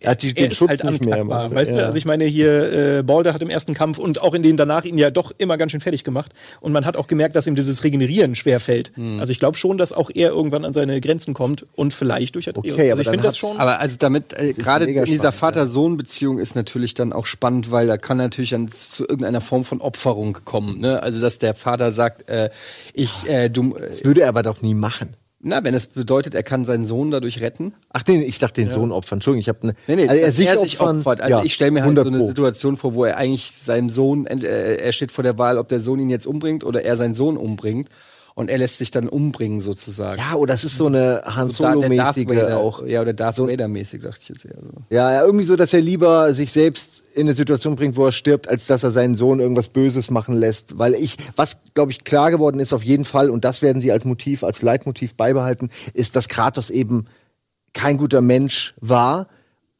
Er hat die, er den ist Schutz halt nicht mehr. du? weißt du? Ja. Also ich meine hier, äh, Balder hat im ersten Kampf und auch in denen danach ihn ja doch immer ganz schön fertig gemacht. Und man hat auch gemerkt, dass ihm dieses Regenerieren schwer fällt. Hm. Also ich glaube schon, dass auch er irgendwann an seine Grenzen kommt und vielleicht durch Atreus. Okay, aber also ich finde das schon. Aber also damit, äh, gerade in dieser Vater-Sohn-Beziehung ist natürlich dann auch spannend, weil da kann natürlich dann zu irgendeiner Form von Opferung kommen. Ne? Also dass der Vater sagt, äh, ich, äh, du, äh, Das würde er aber doch nie machen. na, wenn es bedeutet, er kann seinen Sohn dadurch retten. Ach, den, ich dachte den Sohn opfern. Entschuldigung, ich habe ne, Nee, nee, also dass er sich opfern, opfert. Also ja, ich stelle mir halt 100 so eine Pro. Situation vor, wo er eigentlich seinen Sohn, äh, er steht vor der Wahl, ob der Sohn ihn jetzt umbringt oder er seinen Sohn umbringt. Und er lässt sich dann umbringen sozusagen. Ja, oder es ist so eine Han So Solo-mäßige Vader auch. Ja, oder Darth Vader-mäßig, dachte ich jetzt eher so. Ja, irgendwie so, dass er lieber sich selbst in eine Situation bringt, wo er stirbt, als dass er seinen Sohn irgendwas Böses machen lässt. Weil ich, was glaube ich klar geworden ist auf jeden Fall, und das werden sie als Motiv, als Leitmotiv beibehalten, ist, dass Kratos eben kein guter Mensch war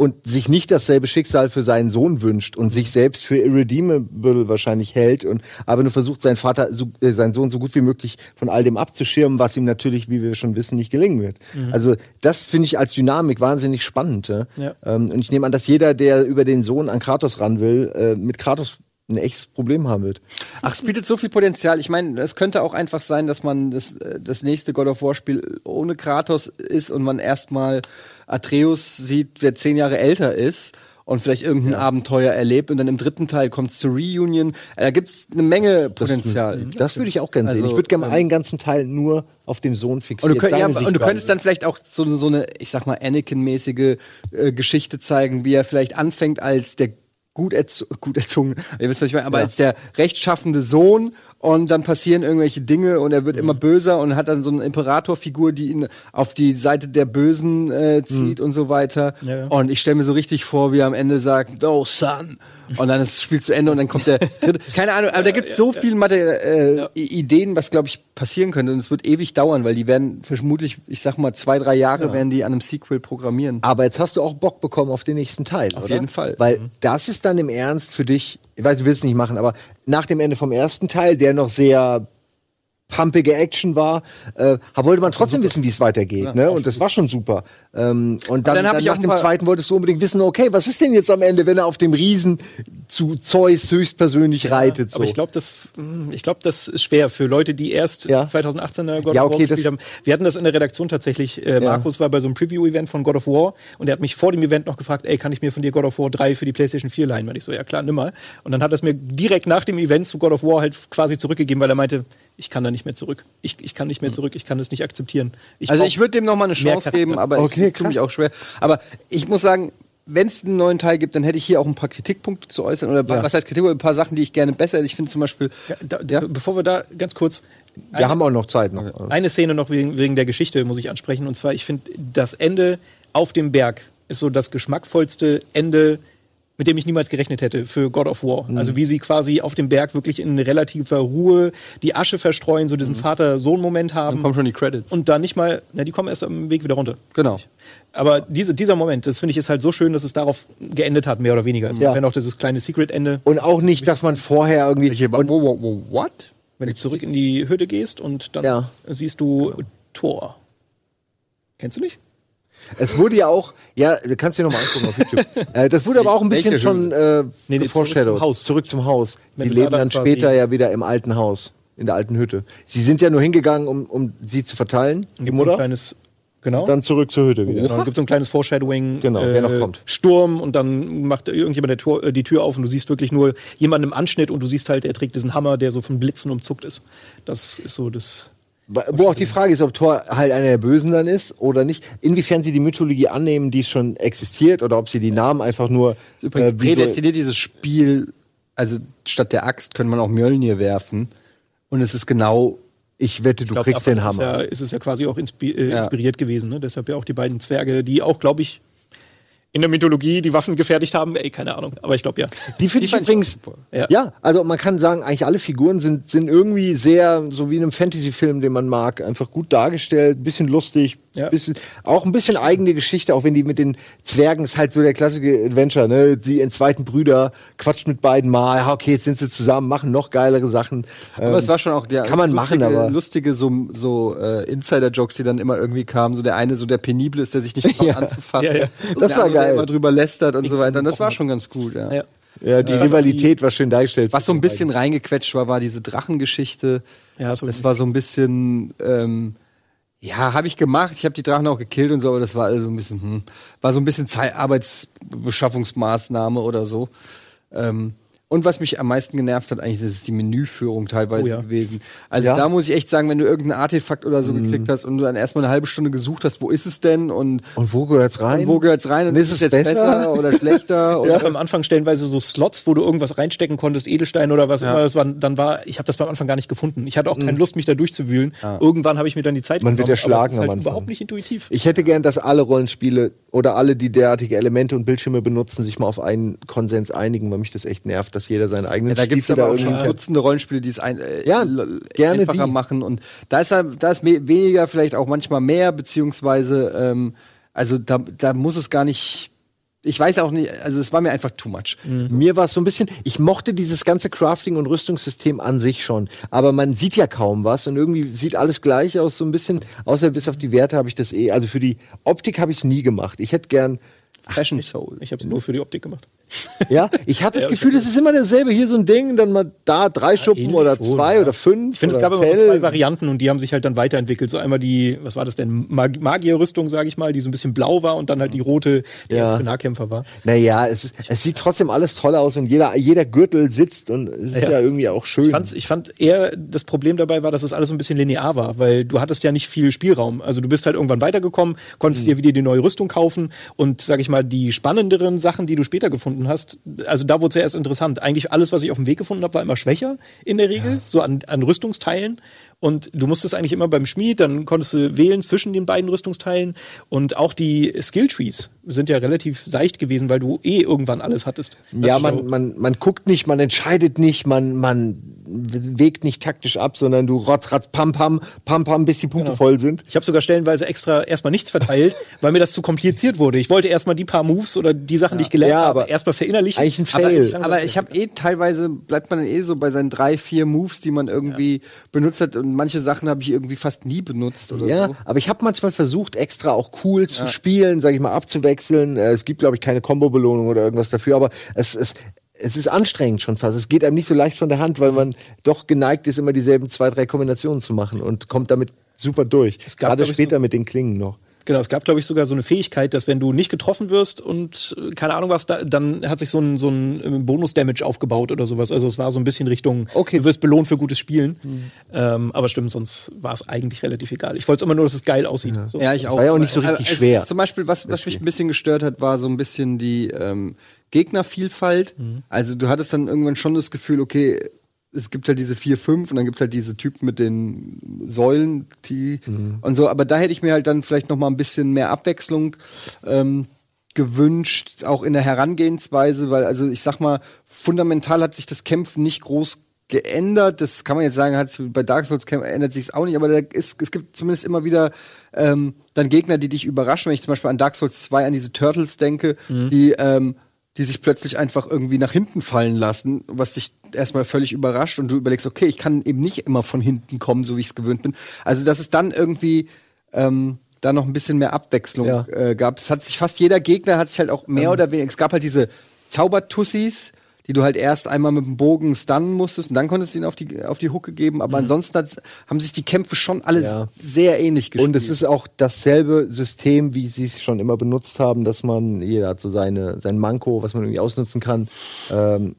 und sich nicht dasselbe Schicksal für seinen Sohn wünscht und sich selbst für irredeemable wahrscheinlich hält und aber nur versucht, seinen Vater, so, äh, seinen Sohn so gut wie möglich von all dem abzuschirmen, was ihm natürlich, wie wir schon wissen, nicht gelingen wird. Also das finde ich als Dynamik wahnsinnig spannend. Ja? Ja. Ähm, und ich nehme an, dass jeder, der über den Sohn an Kratos ran will, äh, mit Kratos ein echtes Problem haben wird. Ach, es bietet so viel Potenzial. Ich meine, es könnte auch einfach sein, dass man das, äh, das nächste God of War Spiel ohne Kratos ist und man erstmal Atreus sieht, wer zehn Jahre älter ist und vielleicht irgendein Abenteuer erlebt und dann im dritten Teil kommt es zur Reunion. Äh, Da gibt's eine Menge Potenzial. Das würde ich auch gerne sehen. Also, Ich würde gerne ähm, einen ganzen Teil nur auf den Sohn Und fixieren. du, könnt, ja, und du könntest dann vielleicht auch so, so eine, ich sag mal, Anakin-mäßige äh, Geschichte zeigen, wie er vielleicht anfängt als der gut, erzo gut erzogen, ihr wisst, was ich meine, aber Ja. als der rechtschaffende Sohn und dann passieren irgendwelche Dinge und er wird immer böser und hat dann so eine Imperatorfigur, die ihn auf die Seite der Bösen äh, zieht und so weiter. Ja, ja. Und ich stelle mir so richtig vor, wie er am Ende sagt, no son. Und dann ist das Spiel zu Ende und dann kommt der dritte. Keine Ahnung, aber da gibt es so viel Materi äh, Ideen, was glaube ich passieren könnte. Und es wird ewig dauern, weil die werden vermutlich, ich sag mal, zwei, drei Jahre werden die an einem Sequel programmieren. Aber jetzt hast du auch Bock bekommen auf den nächsten Teil. Auf oder? jeden Fall. Weil das ist dann im Ernst für dich, ich weiß, du willst es nicht machen, aber nach dem Ende vom ersten Teil, der noch sehr pumpige Action war, äh, wollte man trotzdem wissen, wie es weitergeht. ne? Und das war schon super. Ähm, und dann, dann hab dann ich nach dem zweiten wolltest du unbedingt wissen, okay, was ist denn jetzt am Ende, wenn er auf dem Riesen zu Zeus höchstpersönlich reitet? So. Aber ich glaube, das, mh, ich glaube, das ist schwer für Leute, die erst Ja. 2018er God Ja, of War okay, gespielt haben. Wir hatten das in der Redaktion tatsächlich. Äh, Ja. Markus war bei so einem Preview-Event von God of War und er hat mich vor dem Event noch gefragt, ey, kann ich mir von dir God of War 3 für die PlayStation 4 leihen? Und ich so, ja klar, nimm mal. Und dann hat er es mir direkt nach dem Event zu God of War halt quasi zurückgegeben, weil er meinte, ich kann da nicht mehr zurück. Ich, ich kann nicht mehr zurück, ich kann das nicht akzeptieren. Also brauch- ich würde dem noch mal eine Chance geben, aber Okay, ich tue mich auch schwer. Aber ich muss sagen, wenn es einen neuen Teil gibt, dann hätte ich hier auch ein paar Kritikpunkte zu äußern. Oder Ja. was heißt Kritikpunkte? Ein paar Sachen, die ich gerne besser hätte. Ich finde zum Beispiel, Ja, da, da, Bevor wir da ganz kurz. Wir haben auch noch Zeit. Noch. Eine Szene noch wegen, wegen der Geschichte muss ich ansprechen. Und zwar, ich finde, das Ende auf dem Berg ist so das geschmackvollste Ende, mit dem ich niemals gerechnet hätte für God of War. Mhm. Also wie sie quasi auf dem Berg wirklich in relativer Ruhe die Asche verstreuen, so Mhm. diesen Vater-Sohn-Moment haben. kommen schon die Credits. Und da nicht mal, na, die kommen erst am Weg wieder runter. Genau. Aber diese, dieser Moment, das finde ich ist halt so schön, dass es darauf geendet hat, mehr oder weniger. Es Ja. ja noch dieses kleine Secret-Ende, Und auch nicht, dass man vorher irgendwie. Und, wo, wo, wo, what? wenn du zurück in die Hütte gehst und dann Ja. siehst du Thor. Kennst du nicht? Es wurde ja auch, ja, du kannst dir noch mal angucken auf YouTube. äh, das wurde aber auch ein bisschen Welche schon äh, Nee, nee, zurück zum Haus. Zurück zum Haus. Die leben dann später ja wieder im alten Haus, in der alten Hütte. Sie sind ja nur hingegangen, um, um sie zu verteilen, Gibt's so ein Mutter. kleines, genau. Dann zurück zur Hütte wieder. Genau, dann gibt so ein kleines Foreshadowing. äh, Genau, wer noch kommt. Sturm und dann macht irgendjemand Tor, äh, die Tür auf und du siehst wirklich nur jemanden im Anschnitt und du siehst halt, er trägt diesen Hammer, der so von Blitzen umzuckt ist. Das ist so das. Wo auch die Frage ist, ob Thor halt einer der Bösen dann ist oder nicht. Inwiefern sie die Mythologie annehmen, die schon existiert, oder ob sie die Namen einfach nur Ist übrigens äh, prädestiniert dieses Spiel, also statt der Axt könnte man auch Mjölnir werfen. Und es ist genau, Ich wette, du Ich glaub, kriegst den ist es Hammer. Ja, ist es ja quasi auch inspi äh, Ja. inspiriert gewesen. Ne? Deshalb ja auch die beiden Zwerge, die auch, glaube ich, in der Mythologie die Waffen gefertigt haben. Ey, keine Ahnung. Aber ich glaube ja. Die finde ich übrigens. Ja. Ja. also man kann sagen, eigentlich alle Figuren sind, sind irgendwie sehr, so wie in einem Fantasy-Film, den man mag, einfach gut dargestellt, bisschen lustig, Ja. bisschen, auch ein bisschen eigene Geschichte, auch wenn die mit den Zwergen ist halt so der klassische Adventure, ne? Die entzweiten Brüder quatscht mit beiden mal, okay, jetzt sind sie zusammen, machen noch geilere Sachen. aber Ähm, es war schon auch der kann man machen, lustige, aber- lustige so, so äh, Insider-Jokes, die dann immer irgendwie kamen. So der eine, so der penible ist, der sich nicht traut Ja. anzufassen. Ja, ja. Und Das war andere, der immer drüber lästert und so weiter. Und das war schon ganz gut, ja. ja. ja, die Rivalität war schön dargestellt. Was so ein bisschen reingequetscht war, war diese Drachengeschichte. Ja, so- das war so ein bisschen, ähm, ja, habe ich gemacht. Ich habe die Drachen auch gekillt und so, aber das war also ein bisschen, hm, war so ein bisschen Zeit Arbeitsbeschaffungsmaßnahme oder so. Ähm, und was mich am meisten genervt hat, eigentlich, das ist die Menüführung teilweise Oh ja. gewesen. Also Ja. da muss ich echt sagen, wenn du irgendein Artefakt oder so gekriegt hast und du dann erstmal eine halbe Stunde gesucht hast, wo ist es denn und, Und wo gehört's rein? und wo gehört's rein und Und ist es jetzt besser, oder schlechter? Ich Oder habe am Anfang stellenweise so Slots, wo du irgendwas reinstecken konntest, Edelstein oder was immer. Das war, dann war, ich habe das beim Anfang gar nicht gefunden. Ich hatte auch keine Lust, mich da durchzuwühlen. Irgendwann habe ich mir dann die Zeit Man wird genommen, aber erschlagen es ist am halt Anfang. überhaupt nicht intuitiv. Ich hätte gern, dass alle Rollenspiele oder alle, die derartige Elemente und Bildschirme benutzen, sich mal auf einen Konsens einigen, weil mich das echt nervt, dass jeder seinen eigenen da gibt es aber auch schon Dutzende Rollenspiele, die es ein, äh, Ja, gerne einfacher die. machen. Und da ist, da ist weniger, vielleicht auch manchmal mehr, beziehungsweise, ähm, also da, da muss es gar nicht. Ich weiß auch nicht, also es war mir einfach too much. Mir war es so ein bisschen, ich mochte dieses ganze Crafting- und Rüstungssystem an sich schon, aber man sieht ja kaum was und irgendwie sieht alles gleich aus, so ein bisschen, außer bis auf die Werte habe ich das eh, also für die Optik habe ich es nie gemacht. Ich hätte gern, Fashion Soul. Ich habe es nur für die Optik gemacht. Ja, ich hatte das Gefühl, das ist immer dasselbe. Hier so ein Ding, dann mal da drei Schuppen oder schon, zwei ja. oder fünf. Ich finde, es gab immer so Fell. zwei Varianten und die haben sich halt dann weiterentwickelt. So einmal die, was war das denn, Mag Magierrüstung, sage ich mal, die so ein bisschen blau war und dann halt die rote, die Ja. für Nahkämpfer war. Naja, es, ist, es sieht trotzdem alles toll aus und jeder, jeder Gürtel sitzt und es ist ja, Ja. irgendwie auch schön. Ich, fand's, ich fand eher, das Problem dabei war, dass es alles so ein bisschen linear war, weil du hattest ja nicht viel Spielraum. Also du bist halt irgendwann weitergekommen, konntest dir wieder die neue Rüstung kaufen und, sag ich mal, die spannenderen Sachen, die du später gefunden hast, also da wurde es ja erst interessant. Eigentlich alles, was ich auf dem Weg gefunden habe, war immer schwächer in der Regel, so an, an Rüstungsteilen. Und du musstest eigentlich immer beim Schmied, dann konntest du wählen zwischen den beiden Rüstungsteilen. Und auch die Skilltrees sind ja relativ seicht gewesen, weil du eh irgendwann alles hattest. ja, Also man, man, man guckt nicht, man entscheidet nicht, man, man wägt nicht taktisch ab, sondern du rotz, ratz, pam, pam, pam, pam, bis die Punkte Genau. voll sind. Ich habe sogar stellenweise extra erstmal nichts verteilt, weil mir das zu kompliziert wurde. Ich wollte erstmal die paar Moves oder die Sachen, die ich gelernt Ja, habe, aber erstmal verinnerlichen. eigentlich ein Aber Fail. ich langsam- Aber ich habe eh teilweise, bleibt man eh so bei seinen drei, vier Moves, die man irgendwie benutzt hat. Und manche Sachen habe ich irgendwie fast nie benutzt oder Ja, so. aber ich habe manchmal versucht, extra auch cool zu spielen, sage ich mal, abzuwechseln. Äh, Es gibt, glaube ich, keine Combo-Belohnung oder irgendwas dafür, aber es, es, es ist anstrengend schon fast. Es geht einem nicht so leicht von der Hand, weil man doch geneigt ist, immer dieselben zwei, drei Kombinationen zu machen und kommt damit super durch. Es gab, Gerade später so- mit den Klingen noch. Genau, es gab, glaube ich, sogar so eine Fähigkeit, dass wenn du nicht getroffen wirst und äh, keine Ahnung was, da, dann hat sich so ein, so ein äh, Bonus-Damage aufgebaut oder sowas. Also es war so ein bisschen Richtung, Okay. du wirst belohnt für gutes Spielen. Ähm, aber stimmt, sonst war es eigentlich relativ egal. Ich wollte immer nur, dass es geil aussieht. So. Ja, ich Das auch. war ja auch nicht so Aber richtig es schwer, zum Beispiel, was, was mich ein bisschen gestört hat, war so ein bisschen die ähm, Gegnervielfalt. Mhm. Also du hattest dann irgendwann schon das Gefühl, okay, es gibt halt diese vier, fünf und dann gibt's halt diese Typen mit den Säulen, die Mhm. und so. Aber da hätte ich mir halt dann vielleicht noch mal ein bisschen mehr Abwechslung ähm, gewünscht, auch in der Herangehensweise, weil also ich sag mal, fundamental hat sich das Kämpfen nicht groß geändert. Das kann man jetzt sagen, hat bei Dark Souls ändert sich es auch nicht, aber ist, es gibt zumindest immer wieder ähm, dann Gegner, die dich überraschen. Wenn ich zum Beispiel an Dark Souls 2 an diese Turtles denke, die ähm, die sich plötzlich einfach irgendwie nach hinten fallen lassen, was dich erstmal völlig überrascht und du überlegst, okay, ich kann eben nicht immer von hinten kommen, so wie ich es gewöhnt bin. Also, dass es dann irgendwie ähm, da noch ein bisschen mehr Abwechslung Ja. äh, gab. Es hat sich fast jeder Gegner hat sich halt auch mehr oder weniger. Es gab halt diese Zaubertussis, die du halt erst einmal mit dem Bogen stunnen musstest und dann konntest du ihn auf die, auf die Hucke geben. Aber ansonsten hat, haben sich die Kämpfe schon alle Ja. sehr ähnlich gespielt. Und es ist auch dasselbe System, wie sie es schon immer benutzt haben, dass man, jeder hat so seine, sein Manko, was man irgendwie ausnutzen kann. Ähm,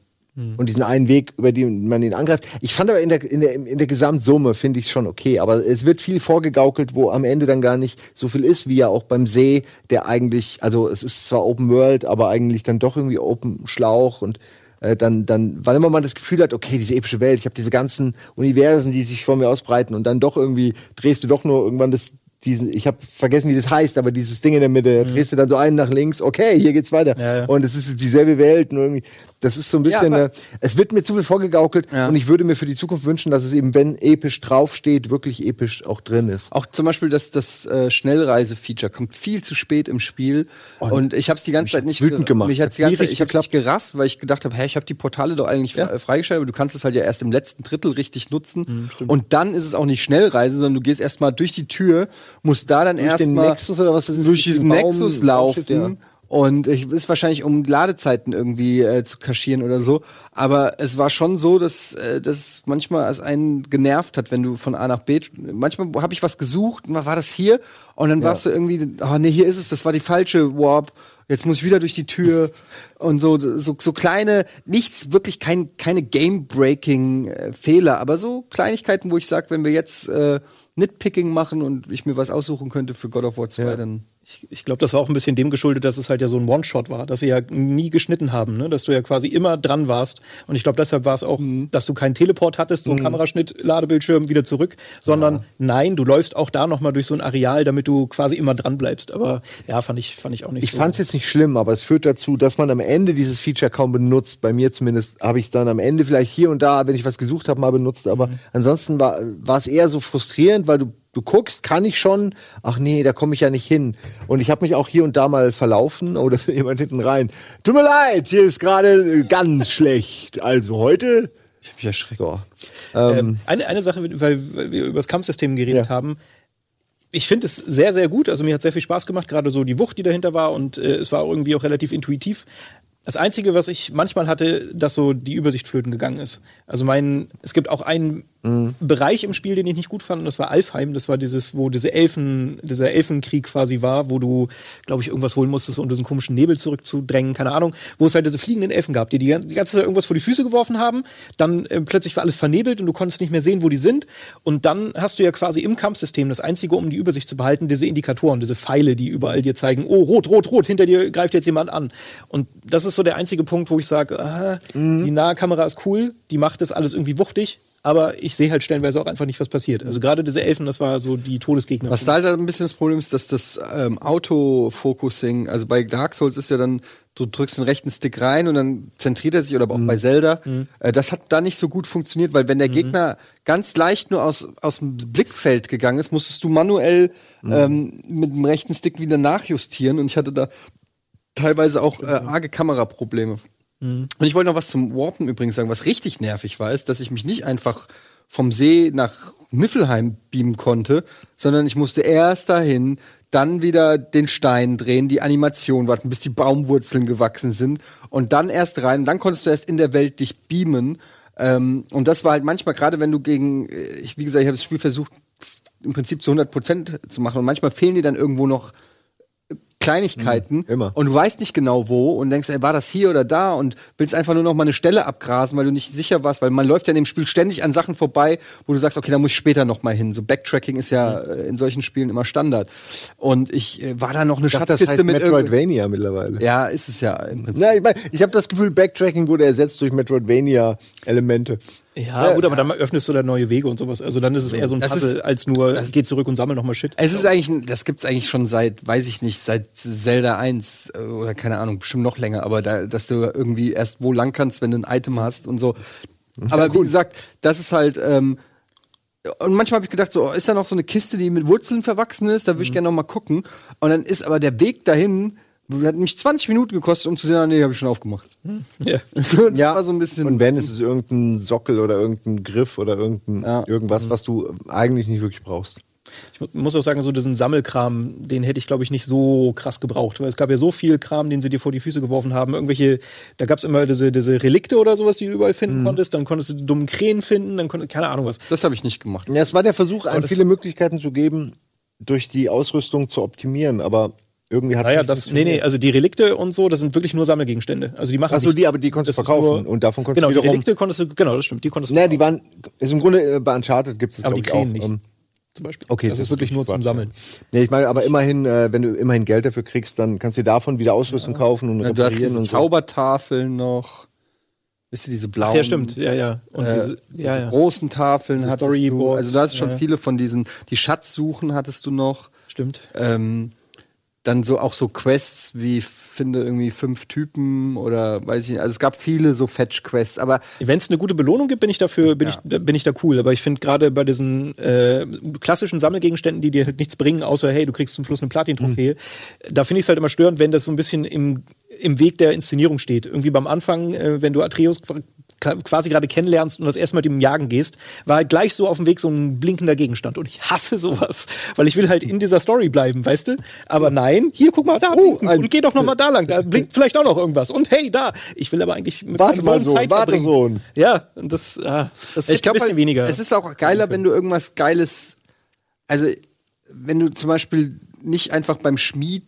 Und diesen einen Weg, über den man ihn angreift. Ich fand aber in der, in der, in der Gesamtsumme finde ich schon okay. Aber es wird viel vorgegaukelt, wo am Ende dann gar nicht so viel ist, wie ja auch beim See, der eigentlich, also es ist zwar Open World, aber eigentlich dann doch irgendwie Open Schlauch und äh, dann, dann, wann immer man das Gefühl hat, okay, diese epische Welt, ich habe diese ganzen Universen, die sich vor mir ausbreiten und dann doch irgendwie drehst du doch nur irgendwann das diesen, ich habe vergessen, wie das heißt, aber dieses Ding in der Mitte, da drehst du dann so einen nach links, okay, hier geht's weiter. Ja, ja. Und es ist dieselbe Welt, nur irgendwie, das ist so ein bisschen, aber- äh, es wird mir zu viel vorgegaukelt Ja. und ich würde mir für die Zukunft wünschen, dass es eben, wenn episch draufsteht, wirklich episch auch drin ist. Auch zum Beispiel das, das äh, Schnellreise-Feature kommt viel zu spät im Spiel. und ich habe es die ganze Zeit nicht wütend gemacht. Mich hat's die ganze Zeit, ich habe nicht gerafft, weil ich gedacht habe, hä, ich habe die Portale doch eigentlich Ja. fre- freigeschaltet, aber du kannst es halt ja erst im letzten Drittel richtig nutzen. Mhm, und dann ist es auch nicht Schnellreise, sondern du gehst erstmal durch die Tür, musst da dann Durch den erstmal Nexus oder was das ist? durch diesen Baum- Nexus laufen. Ja. Und ich ist wahrscheinlich um Ladezeiten irgendwie äh, zu kaschieren oder so. Aber es war schon so, dass äh, das manchmal als einen genervt hat, wenn du von A nach B. Manchmal habe ich was gesucht, war das hier und dann warst du irgendwie, oh nee, hier ist es, das war die falsche Warp. Jetzt muss ich wieder durch die Tür und so so, so kleine, nichts wirklich kein keine Game-breaking äh, Fehler, aber so Kleinigkeiten, wo ich sage, wenn wir jetzt äh, Nitpicking machen und ich mir was aussuchen könnte für God of War 2, dann Ich, ich glaube, das war auch ein bisschen dem geschuldet, dass es halt ja so ein One-Shot war, dass sie ja nie geschnitten haben, ne? dass du ja quasi immer dran warst. Und ich glaube, deshalb war es auch, dass du keinen Teleport hattest, so ein Kameraschnitt, Ladebildschirm, wieder zurück, sondern nein, du läufst auch da nochmal durch so ein Areal, damit du quasi immer dran bleibst. Aber ja, fand ich, fand ich auch nicht Ich so. fand es jetzt nicht schlimm, aber es führt dazu, dass man am Ende dieses Feature kaum benutzt. Bei mir zumindest habe ich es dann am Ende vielleicht hier und da, wenn ich was gesucht habe, mal benutzt. Aber Mhm. ansonsten war es eher so frustrierend, weil du du guckst, kann ich schon? Ach nee, da komme ich ja nicht hin. Und ich habe mich auch hier und da mal verlaufen oder für jemand hinten rein. Tut mir leid, hier ist gerade äh, ganz schlecht. Also heute. ich hab mich erschreckt. So. Ähm, eine, eine Sache, weil, weil wir über das Kampfsystem geredet Ja. haben. Ich finde es sehr, sehr gut. Also mir hat sehr viel Spaß gemacht, gerade so die Wucht, die dahinter war und äh, es war irgendwie auch relativ intuitiv. Das Einzige, was ich manchmal hatte, dass so die Übersicht flöten gegangen ist. Also mein, es gibt auch einen mhm. Bereich im Spiel, den ich nicht gut fand, und das war Alfheim. Das war dieses, wo diese Elfen, dieser Elfenkrieg quasi war, wo du, glaube ich, irgendwas holen musstest, um diesen komischen Nebel zurückzudrängen, keine Ahnung, wo es halt diese fliegenden Elfen gab, die die, ganze Zeit irgendwas vor die Füße geworfen haben. Dann äh, plötzlich war alles vernebelt und du konntest nicht mehr sehen, wo die sind. Und dann hast du ja quasi im Kampfsystem das Einzige, um die Übersicht zu behalten, diese Indikatoren, diese Pfeile, die überall dir zeigen, oh, rot, rot, rot, hinter dir greift jetzt jemand an. Und das ist so der einzige Punkt, wo ich sage, ah, mhm. die Nahkamera ist cool, die macht das alles irgendwie wuchtig, aber ich sehe halt stellenweise auch einfach nicht, was passiert. Also gerade diese Elfen, das war so die Todesgegner. Was da halt ein bisschen das Problem ist, dass das ähm, Autofocusing, also bei Dark Souls ist ja dann, du drückst den rechten Stick rein und dann zentriert er sich, oder auch mhm. bei Zelda. Mhm. Äh, das hat da nicht so gut funktioniert, weil wenn der mhm. Gegner ganz leicht nur aus, aus dem Blickfeld gegangen ist, musstest du manuell mhm. ähm, mit dem rechten Stick wieder nachjustieren und ich hatte da teilweise auch äh, arge Kameraprobleme. Mhm. Und ich wollte noch was zum Warpen übrigens sagen. Was richtig nervig war, ist, dass ich mich nicht einfach vom See nach Niffelheim beamen konnte, sondern ich musste erst dahin, dann wieder den Stein drehen, die Animation warten, bis die Baumwurzeln gewachsen sind und dann erst rein. Dann konntest du erst in der Welt dich beamen. Ähm, und das war halt manchmal, gerade wenn du gegen, äh, ich, wie gesagt, ich habe das Spiel versucht, im Prinzip zu 100 Prozent zu machen und manchmal fehlen dir dann irgendwo noch Kleinigkeiten mhm, immer. und du weißt nicht genau wo und denkst, ey, war das hier oder da und willst einfach nur noch mal eine Stelle abgrasen, weil du nicht sicher warst, weil man läuft ja in dem Spiel ständig an Sachen vorbei, wo du sagst, okay, da muss ich später noch mal hin. So Backtracking ist ja mhm. in solchen Spielen immer Standard. Und ich äh, war da noch eine ich Schatzkiste das heißt mit Metroidvania mittlerweile. Ja, ist es ja im Prinzip. Na, ich mein, ich habe das Gefühl, Backtracking wurde ersetzt durch Metroidvania Elemente. Ja, ja, gut, aber dann öffnest du da neue Wege und sowas. Also dann ist es eher so ein das Puzzle, ist, als nur das, geh zurück und sammel nochmal Shit. Es ist eigentlich, das gibt's eigentlich schon seit, weiß ich nicht, seit Zelda 1 äh, oder keine Ahnung, bestimmt noch länger, aber da, dass du irgendwie erst wo lang kannst, wenn du ein Item hast und so. Aber ja, wie gesagt, das ist halt, ähm, und manchmal habe ich gedacht, so, ist da noch so eine Kiste, die mit Wurzeln verwachsen ist, da würde ich mhm. gerne noch mal gucken. Und dann ist aber der Weg dahin, hat mich 20 Minuten gekostet, um zu sehen, ah, nee, habe ich schon aufgemacht. Hm. Ja. So, ja. war so ein bisschen. Und wenn, ist es irgendein Sockel oder irgendein Griff oder irgendein, ja. irgendwas, mhm. was du eigentlich nicht wirklich brauchst. Ich muss auch sagen, so diesen Sammelkram, den hätte ich, glaube ich, nicht so krass gebraucht. Weil es gab ja so viel Kram, den sie dir vor die Füße geworfen haben. Irgendwelche, da gab es immer diese, diese Relikte oder sowas, die du überall finden mhm. konntest. Dann konntest du die dummen Krähen finden, dann konntest, keine Ahnung was. Das habe ich nicht gemacht. Ja, es war der Versuch, einem viele Möglichkeiten zu geben, durch die Ausrüstung zu optimieren. Aber irgendwie hat naja, das, nee, nee, also die Relikte und so, das sind wirklich nur Sammelgegenstände. Also die machen Achso, die, aber die konntest du verkaufen nur, und davon konntest genau, du wiederum... Genau, die Relikte konntest du, genau, das stimmt, die konntest du Naja, die waren, ist im Grunde, äh, bei Uncharted gibt es aber die Krähen nicht. Um, zum Beispiel. Okay, das, das ist wirklich nur Quatsch, zum Sammeln. Nee, ich meine, aber immerhin, äh, wenn du immerhin Geld dafür kriegst, dann kannst du davon wieder Ausrüstung ja. kaufen und ja, reparieren du hast diese und so. Zaubertafeln noch. Wisst ihr, diese blauen. Ach, ja, stimmt, ja, ja. Und äh, diese, ja, ja. großen Tafeln hattest Storyboard. du. Also, du hattest schon viele von diesen, die Schatzsuchen hattest du noch. Stimmt. Ähm, dann so auch so Quests wie finde irgendwie fünf Typen oder weiß ich nicht. Also es gab viele so Fetch-Quests, aber wenn es eine gute Belohnung gibt, bin ich dafür, bin ja. ich, bin ich da cool. Aber ich finde gerade bei diesen äh, klassischen Sammelgegenständen, die dir halt nichts bringen, außer hey, du kriegst zum Schluss eine Platin-Trophäe, mhm. da finde ich es halt immer störend, wenn das so ein bisschen im im Weg der Inszenierung steht. Irgendwie beim Anfang, äh, wenn du Atreus quasi gerade kennenlernst und das erste Mal mit ihm jagen gehst, war halt gleich so auf dem Weg so ein blinkender Gegenstand. Und ich hasse sowas, weil ich will halt in dieser Story bleiben, weißt du? Aber nein, hier guck mal da oh, und geh doch noch mal da lang, da blinkt vielleicht auch noch irgendwas. Und hey, da. Ich will aber eigentlich mit warte mal so, Zeit warte Sohn. Ja, und das, ah, das ich glaub, ein bisschen halt, weniger. Es ist auch geiler, wenn du irgendwas Geiles, also wenn du zum Beispiel nicht einfach beim Schmied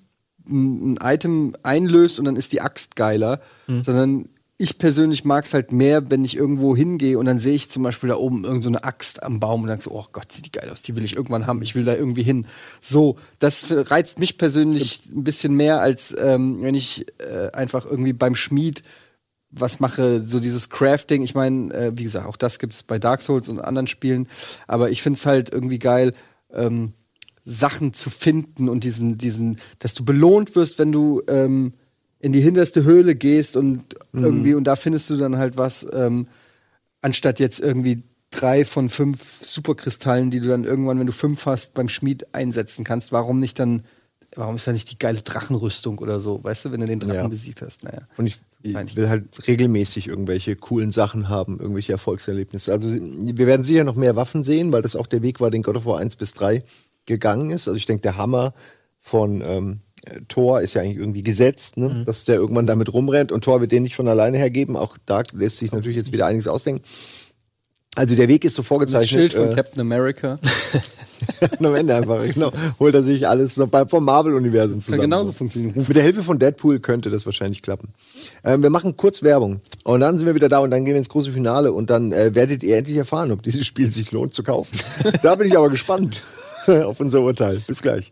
ein Item einlöst und dann ist die Axt geiler, mhm. sondern ich persönlich mag es halt mehr, wenn ich irgendwo hingehe und dann sehe ich zum Beispiel da oben irgendeine so Axt am Baum und dann so, oh Gott, sieht die geil aus, die will ich irgendwann haben, ich will da irgendwie hin. So, das reizt mich persönlich ein bisschen mehr, als ähm, wenn ich äh, einfach irgendwie beim Schmied was mache, so dieses Crafting. Ich meine, äh, wie gesagt, auch das gibt es bei Dark Souls und anderen Spielen, aber ich finde es halt irgendwie geil, ähm, Sachen zu finden und diesen, diesen, dass du belohnt wirst, wenn du ähm, in die hinterste Höhle gehst und mhm. irgendwie, und da findest du dann halt was, ähm, anstatt jetzt irgendwie drei von fünf Superkristallen, die du dann irgendwann, wenn du fünf hast, beim Schmied einsetzen kannst. Warum nicht dann, warum ist da nicht die geile Drachenrüstung oder so, weißt du, wenn du den Drachen ja. besiegt hast? Naja. Und ich, ich will halt regelmäßig irgendwelche coolen Sachen haben, irgendwelche Erfolgserlebnisse. Also wir werden sicher noch mehr Waffen sehen, weil das auch der Weg war, den God of War 1 bis 3 gegangen ist. Also ich denke, der Hammer von ähm, äh, Thor ist ja eigentlich irgendwie gesetzt, ne? Mhm. dass der irgendwann damit rumrennt und Thor wird den nicht von alleine hergeben. Auch da lässt sich natürlich jetzt wieder einiges ausdenken. Also der Weg ist so Das vorgezeichnet. Schild von äh, Captain America. und am Ende einfach, genau, holt er sich alles vom Marvel-Universum Kann zusammen. genauso funktionieren. Mit der Hilfe von Deadpool könnte das wahrscheinlich klappen. Ähm, wir machen kurz Werbung und dann sind wir wieder da und dann gehen wir ins große Finale und dann äh, werdet ihr endlich erfahren, ob dieses Spiel sich lohnt zu kaufen. da bin ich aber gespannt auf unser Urteil. Bis gleich.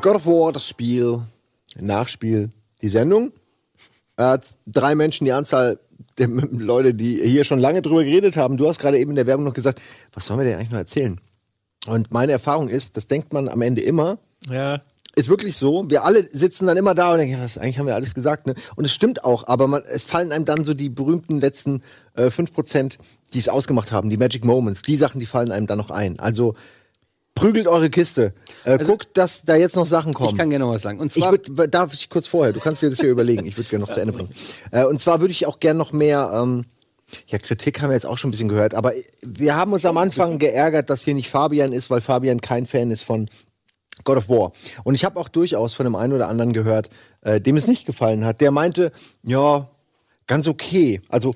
God of War, das Spiel, Nachspiel, die Sendung. Äh, drei Menschen, die Anzahl der Leute, die hier schon lange drüber geredet haben. Du hast gerade eben in der Werbung noch gesagt, was sollen wir denn eigentlich noch erzählen? Und meine Erfahrung ist, das denkt man am Ende immer, Ja, ist wirklich so. Wir alle sitzen dann immer da und denken, was, eigentlich haben wir alles gesagt. Ne? Und es stimmt auch, aber man, es fallen einem dann so die berühmten letzten äh, 5%, die es ausgemacht haben, die Magic Moments, die Sachen, die fallen einem dann noch ein. Also prügelt eure Kiste. Äh, guckt, dass da jetzt noch Sachen kommen. Ich kann gerne noch was sagen. Und Ich zwar, würd, darf ich kurz vorher, du kannst dir das hier überlegen, ich würde gerne noch zu Ende bringen. Äh, und zwar würde ich auch gerne noch mehr, ähm, ja, Kritik haben wir jetzt auch schon ein bisschen gehört, aber wir haben uns am Anfang geärgert, dass hier nicht Fabian ist, weil Fabian kein Fan ist von God of War. Und ich habe auch durchaus von dem einen oder anderen gehört, äh, dem es nicht gefallen hat. Der meinte, ja, ganz okay. Also,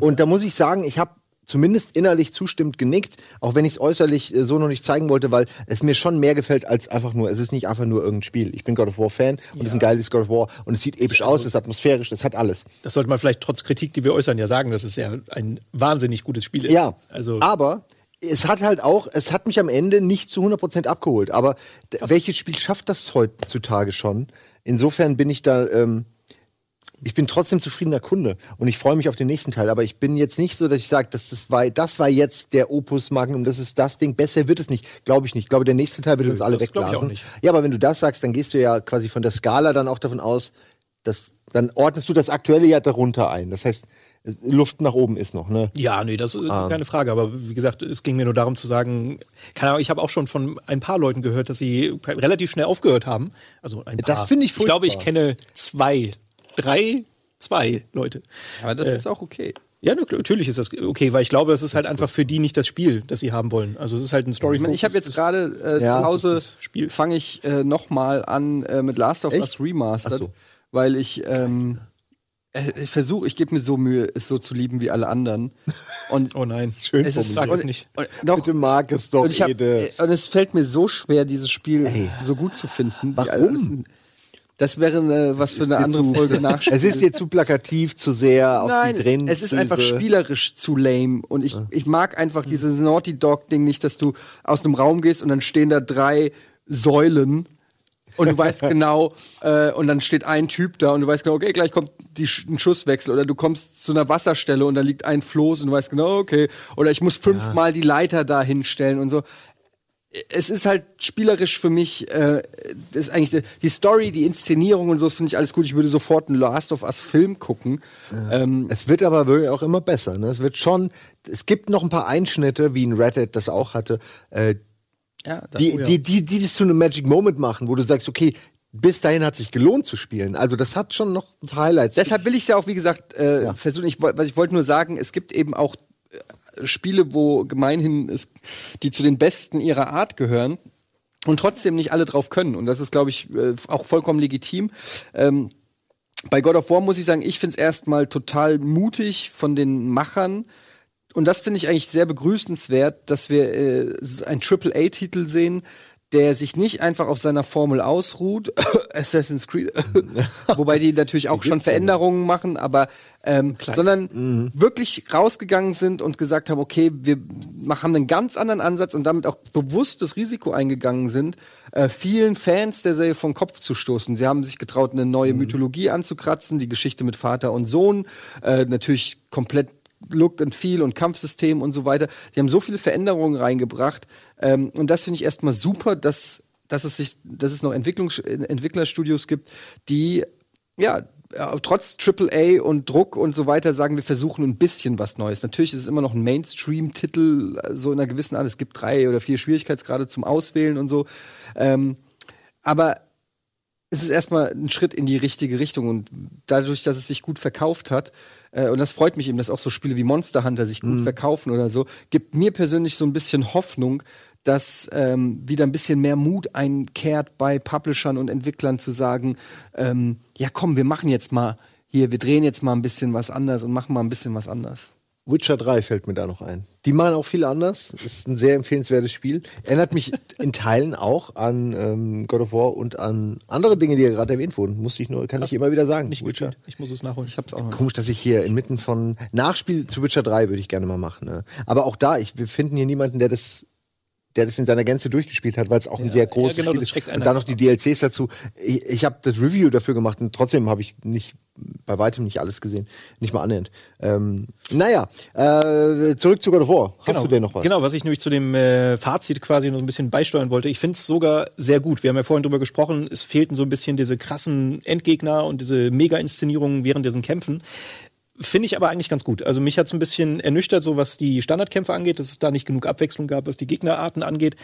und da muss ich sagen, ich habe zumindest innerlich zustimmend genickt, auch wenn ich es äußerlich äh, so noch nicht zeigen wollte, weil es mir schon mehr gefällt als einfach nur, es ist nicht einfach nur irgendein Spiel. Ich bin God of War Fan und es ist ein geiles God of War und es sieht episch aus, es ist atmosphärisch, es hat alles. das sollte man vielleicht trotz Kritik, die wir äußern, ja sagen, dass es ja ein wahnsinnig gutes Spiel ist. Ja, Also, aber es hat halt auch, es hat mich am Ende nicht zu 100% abgeholt. Aber welches Spiel schafft das heutzutage schon? Insofern bin ich da, ähm, ich bin trotzdem zufriedener Kunde und ich freue mich auf den nächsten Teil. Aber ich bin jetzt nicht so, dass ich sage, das, das, war, das war jetzt der Opus Magnum, das ist das Ding. Besser wird es nicht, glaube ich nicht. Ich glaube, der nächste Teil wird uns alle das wegblasen. Ja, aber wenn du das sagst, dann gehst du ja quasi von der Skala dann auch davon aus, dass dann ordnest du das aktuelle ja darunter ein. Das heißt, Luft nach oben ist noch, ne? Ja, nee, das ist Ah. keine Frage. Aber wie gesagt, es ging mir nur darum zu sagen, keine Ahnung, ich habe auch schon von ein paar Leuten gehört, dass sie relativ schnell aufgehört haben. Also ein paar. Das finde ich Ich glaube, ich furchtbar. kenne zwei, drei, zwei Leute. aber das äh, ist auch okay. Ja, na, natürlich ist das okay, weil ich glaube, es ist halt einfach für die nicht das Spiel, das sie haben wollen. Also es ist halt ein Story. Ich, meine, ich habe jetzt gerade äh, Ja, zu Hause das Spiel. fange ich äh, noch mal an äh, mit Last of Echt? Us Remastered, so. weil ich ähm, äh, ich versuche, ich gebe mir so Mühe, es so zu lieben wie alle anderen. Und Oh nein, Schön es ist Frag und, es nicht. Und, doch, Bitte mag es doch, und, ich hab, Ede. und es fällt mir so schwer, dieses Spiel Ey. so gut zu finden. Warum? Das wäre eine, was für eine andere zu- Folge nachspielen. Es ist dir zu plakativ, zu sehr auf Nein, die Tränen. es ist einfach spielerisch zu lame und ich, ich mag einfach dieses Naughty Dog Ding nicht, dass du aus einem Raum gehst und dann stehen da drei Säulen und du weißt genau äh, und dann steht ein Typ da und du weißt genau, okay, gleich kommt die, ein Schusswechsel oder du kommst zu einer Wasserstelle und da liegt ein Floß und du weißt genau, okay, oder ich muss fünfmal die Leiter da hinstellen und so. Es ist halt spielerisch für mich, äh, das ist eigentlich die Story, die Inszenierung und so, das finde ich alles gut. Ich würde sofort einen Last of Us Film gucken. Ähm, Es wird aber wirklich auch immer besser. Ne? Es wird schon, es gibt noch ein paar Einschnitte, wie ein Reddit das auch hatte, äh, ja, da- die, oh ja. die, die, die das zu einem Magic Moment machen, wo du sagst, okay, bis dahin hat sich gelohnt zu spielen. Also das hat schon noch ein paar Highlights. Deshalb will ich es ja auch, wie gesagt, äh, Ja. versuchen. Ich, was ich wollte nur sagen, es gibt eben auch Spiele, wo gemeinhin es, die zu den besten ihrer Art gehören und trotzdem nicht alle drauf können. Und das ist, glaube ich, äh, auch vollkommen legitim. Ähm, bei God of War muss ich sagen, ich finde es erstmal total mutig von den Machern. Und das finde ich eigentlich sehr begrüßenswert, dass wir äh, einen AAA-Titel sehen, der sich nicht einfach auf seiner Formel ausruht, Assassin's Creed, wobei die natürlich auch schon Veränderungen machen, aber ähm, sondern wirklich rausgegangen sind und gesagt haben, okay, wir haben einen ganz anderen Ansatz und damit auch bewusst das Risiko eingegangen sind, äh, vielen Fans der Serie vom Kopf zu stoßen. Sie haben sich getraut, eine neue Mythologie anzukratzen, die Geschichte mit Vater und Sohn, äh, natürlich komplett Look and Feel und Kampfsystem und so weiter. Die haben so viele Veränderungen reingebracht. Ähm, und das finde ich erstmal super, dass, dass es sich, dass es noch Entwicklungs Entwicklerstudios gibt, die ja äh, trotz AAA und Druck und so weiter sagen, wir versuchen ein bisschen was Neues. Natürlich ist es immer noch ein Mainstream-Titel, äh, so in einer gewissen Art. Es gibt drei oder vier Schwierigkeitsgrade zum Auswählen und so. Ähm, aber es ist erstmal ein Schritt in die richtige Richtung und dadurch, dass es sich gut verkauft hat, äh, und das freut mich eben, dass auch so Spiele wie Monster Hunter sich gut verkaufen oder so, gibt mir persönlich so ein bisschen Hoffnung, dass ähm, wieder ein bisschen mehr Mut einkehrt bei Publishern und Entwicklern zu sagen, ähm, ja komm, wir machen jetzt mal hier, wir drehen jetzt mal ein bisschen was anders und machen mal ein bisschen was anders. Witcher 3 fällt mir da noch ein. Die machen auch viel anders. Ist ein sehr empfehlenswertes Spiel. Erinnert mich in Teilen auch an ähm, God of War und an andere Dinge, die ja gerade erwähnt wurden. Musste ich nur, kann ich immer wieder sagen. Nicht gespielt. Ich muss es nachholen. Ich hab's auch noch. Komisch, dass ich hier inmitten von Nachspiel zu Witcher 3 würde ich gerne mal machen. Ne? Aber auch da, ich, wir finden hier niemanden, der das der das in seiner Gänze durchgespielt hat, weil es auch ein sehr großes ja, genau, Spiel ist. Und dann noch die DLCs dazu. Ich, ich habe das Review dafür gemacht und trotzdem habe ich nicht bei weitem nicht alles gesehen, nicht mal annähernd. Ähm, naja, äh, zurück zu God of War. Hast du denn noch was? Genau, was ich nämlich zu dem äh, Fazit quasi noch ein bisschen beisteuern wollte. Ich finde es sogar sehr gut. Wir haben ja vorhin drüber gesprochen, es fehlten so ein bisschen diese krassen Endgegner und diese Mega-Inszenierungen während diesen Kämpfen. Finde ich aber eigentlich ganz gut. Also mich hat es ein bisschen ernüchtert, so was die Standardkämpfe angeht, dass es da nicht genug Abwechslung gab, was die Gegnerarten angeht.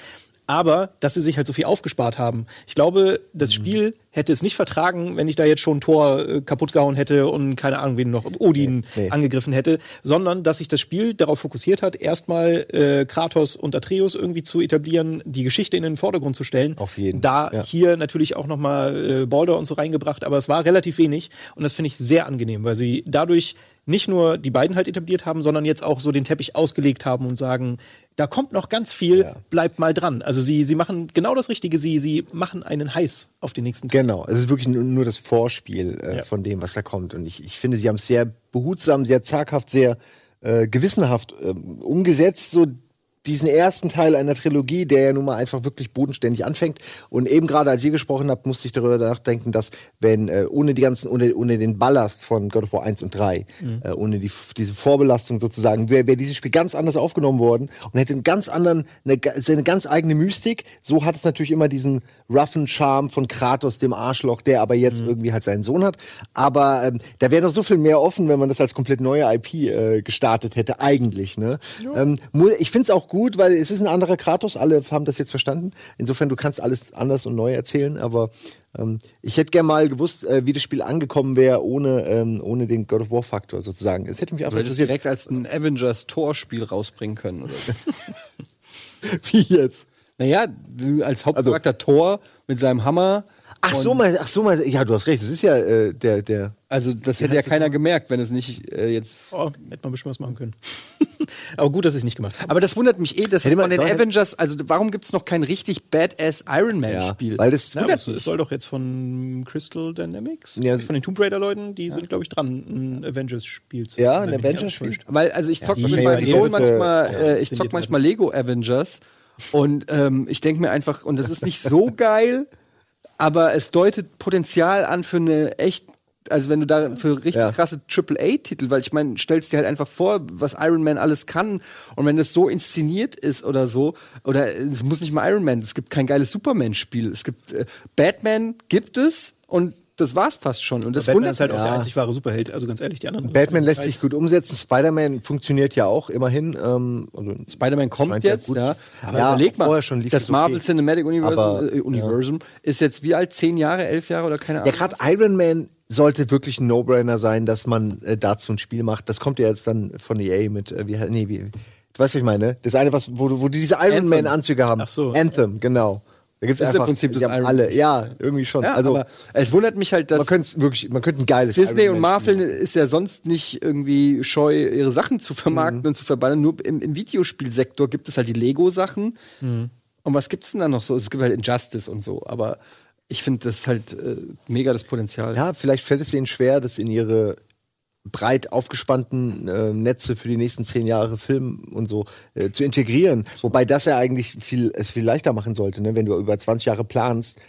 Aber dass sie sich halt so viel aufgespart haben. Ich glaube, das Spiel hätte es nicht vertragen, wenn ich da jetzt schon Tor äh, kaputt gehauen hätte und keine Ahnung, wen noch Odin Nee, nee. angegriffen hätte, sondern dass sich das Spiel darauf fokussiert hat, erstmal äh, Kratos und Atreus irgendwie zu etablieren, die Geschichte in den Vordergrund zu stellen. Auf jeden, Da ja. hier natürlich auch noch mal äh, Baldur und so reingebracht, aber es war relativ wenig und das finde ich sehr angenehm, weil sie dadurch nicht nur die beiden halt etabliert haben, sondern jetzt auch so den Teppich ausgelegt haben und sagen, da kommt noch ganz viel, Ja. bleibt mal dran. Also sie, sie machen genau das Richtige, sie, sie machen einen heiß auf den nächsten Teil. Genau, es ist wirklich nur, nur das Vorspiel äh, Ja. von dem, was da kommt. Und ich, ich finde, sie haben es sehr behutsam, sehr zaghaft, sehr äh, gewissenhaft ähm, umgesetzt, so diesen ersten Teil einer Trilogie, der ja nun mal einfach wirklich bodenständig anfängt. Und eben gerade als ihr gesprochen habt, musste ich darüber nachdenken, dass wenn äh, ohne die ganzen, ohne, ohne den Ballast von God of War 1 und 3, äh, ohne die, diese Vorbelastung sozusagen, wäre wär dieses Spiel ganz anders aufgenommen worden und hätte einen ganz anderen, eine, seine ganz eigene Mystik. So hat es natürlich immer diesen roughen Charme von Kratos, dem Arschloch, der aber jetzt irgendwie halt seinen Sohn hat. Aber ähm, da wäre noch so viel mehr offen, wenn man das als komplett neue IP äh, gestartet hätte, eigentlich. Ne? Ähm, mu- ich finde es auch gut, weil es ist ein anderer Kratos, alle haben das jetzt verstanden. Insofern, du kannst alles anders und neu erzählen, aber ähm, ich hätte gern mal gewusst, äh, wie das Spiel angekommen wäre, ohne, ähm, ohne den God of War-Faktor sozusagen. Es hätte mich einfach das interessiert. direkt als ein Avengers-Torspiel rausbringen können. Oder so. Wie jetzt? naja, als Hauptcharakter Thor mit seinem Hammer. Ach so, mal, ach so, mal, ja, du hast recht, das ist ja äh, der, der, Also das hätte ja keiner gemerkt, wenn es nicht äh, jetzt. Oh, hätte man ein bisschen was machen können. aber gut, dass ich es nicht gemacht habe. Aber das wundert mich eh, dass man- von den Avengers, also warum gibt es noch kein richtig Badass Iron Man ja, Spiel? weil das Ja, wundert es, mich. es soll doch jetzt von Crystal Dynamics, Ja. von den Tomb Raider-Leuten, die sind, glaube ich, dran, ein Avengers-Spiel zu Ja, ein Avengers-Spiel? Weil, also ich zock die- mit ja, meinem Sohn manchmal, ja, äh, ich zock manchmal Lego Avengers und ähm, ich denke mir einfach, und das ist nicht so geil, aber es deutet Potenzial an für eine echt, also wenn du da für richtig Ja. krasse AAA-Titel, weil ich meine, stellst dir halt einfach vor, was Iron Man alles kann und wenn das so inszeniert ist oder so, oder es muss nicht mal Iron Man, es gibt kein geiles Superman-Spiel, es gibt äh, Batman gibt es und das war's fast schon und das Batman wundert ist halt mich. auch der einzig wahre Superheld, also ganz ehrlich, die anderen. Batman lässt sich gut umsetzen, Spider-Man funktioniert ja auch immerhin. Ähm, also Spider-Man kommt ja jetzt, gut. ja. Aber Aber überleg mal, vorher schon lief das okay. Marvel Cinematic Universum, Aber, äh, Universum ist jetzt wie alt? Zehn Jahre, elf Jahre oder keine Ahnung? Ja, gerade Iron Man sollte wirklich ein No-Brainer sein, dass man äh, dazu ein Spiel macht. Das kommt ja jetzt dann von EA mit, äh, wie, nee, wie, du weißt, was ich meine? Das eine, was, wo, wo die diese Iron. Man-Anzüge haben. Ach so. Anthem, genau. Da gibt's Das ist im einfach, Prinzip das Iron alle, ja, irgendwie schon. ja, also, aber es wundert mich halt, dass man könnte es wirklich, man könnte ein geiles Disney und Marvel spielen. ist ja sonst nicht irgendwie scheu, ihre Sachen zu vermarkten Mhm. und zu verbannen. Nur im, im Videospielsektor gibt es halt die Lego-Sachen. Mhm. Und was gibt's denn da noch so? Es gibt halt Injustice und so, aber ich finde das halt äh, mega das Potenzial. Ja, vielleicht fällt es ihnen schwer, das in ihre breit aufgespannten äh, Netze für die nächsten zehn Jahre Film und so äh, zu integrieren. Wobei das ja eigentlich viel, es viel leichter machen sollte, ne? wenn du über 20 Jahre planst.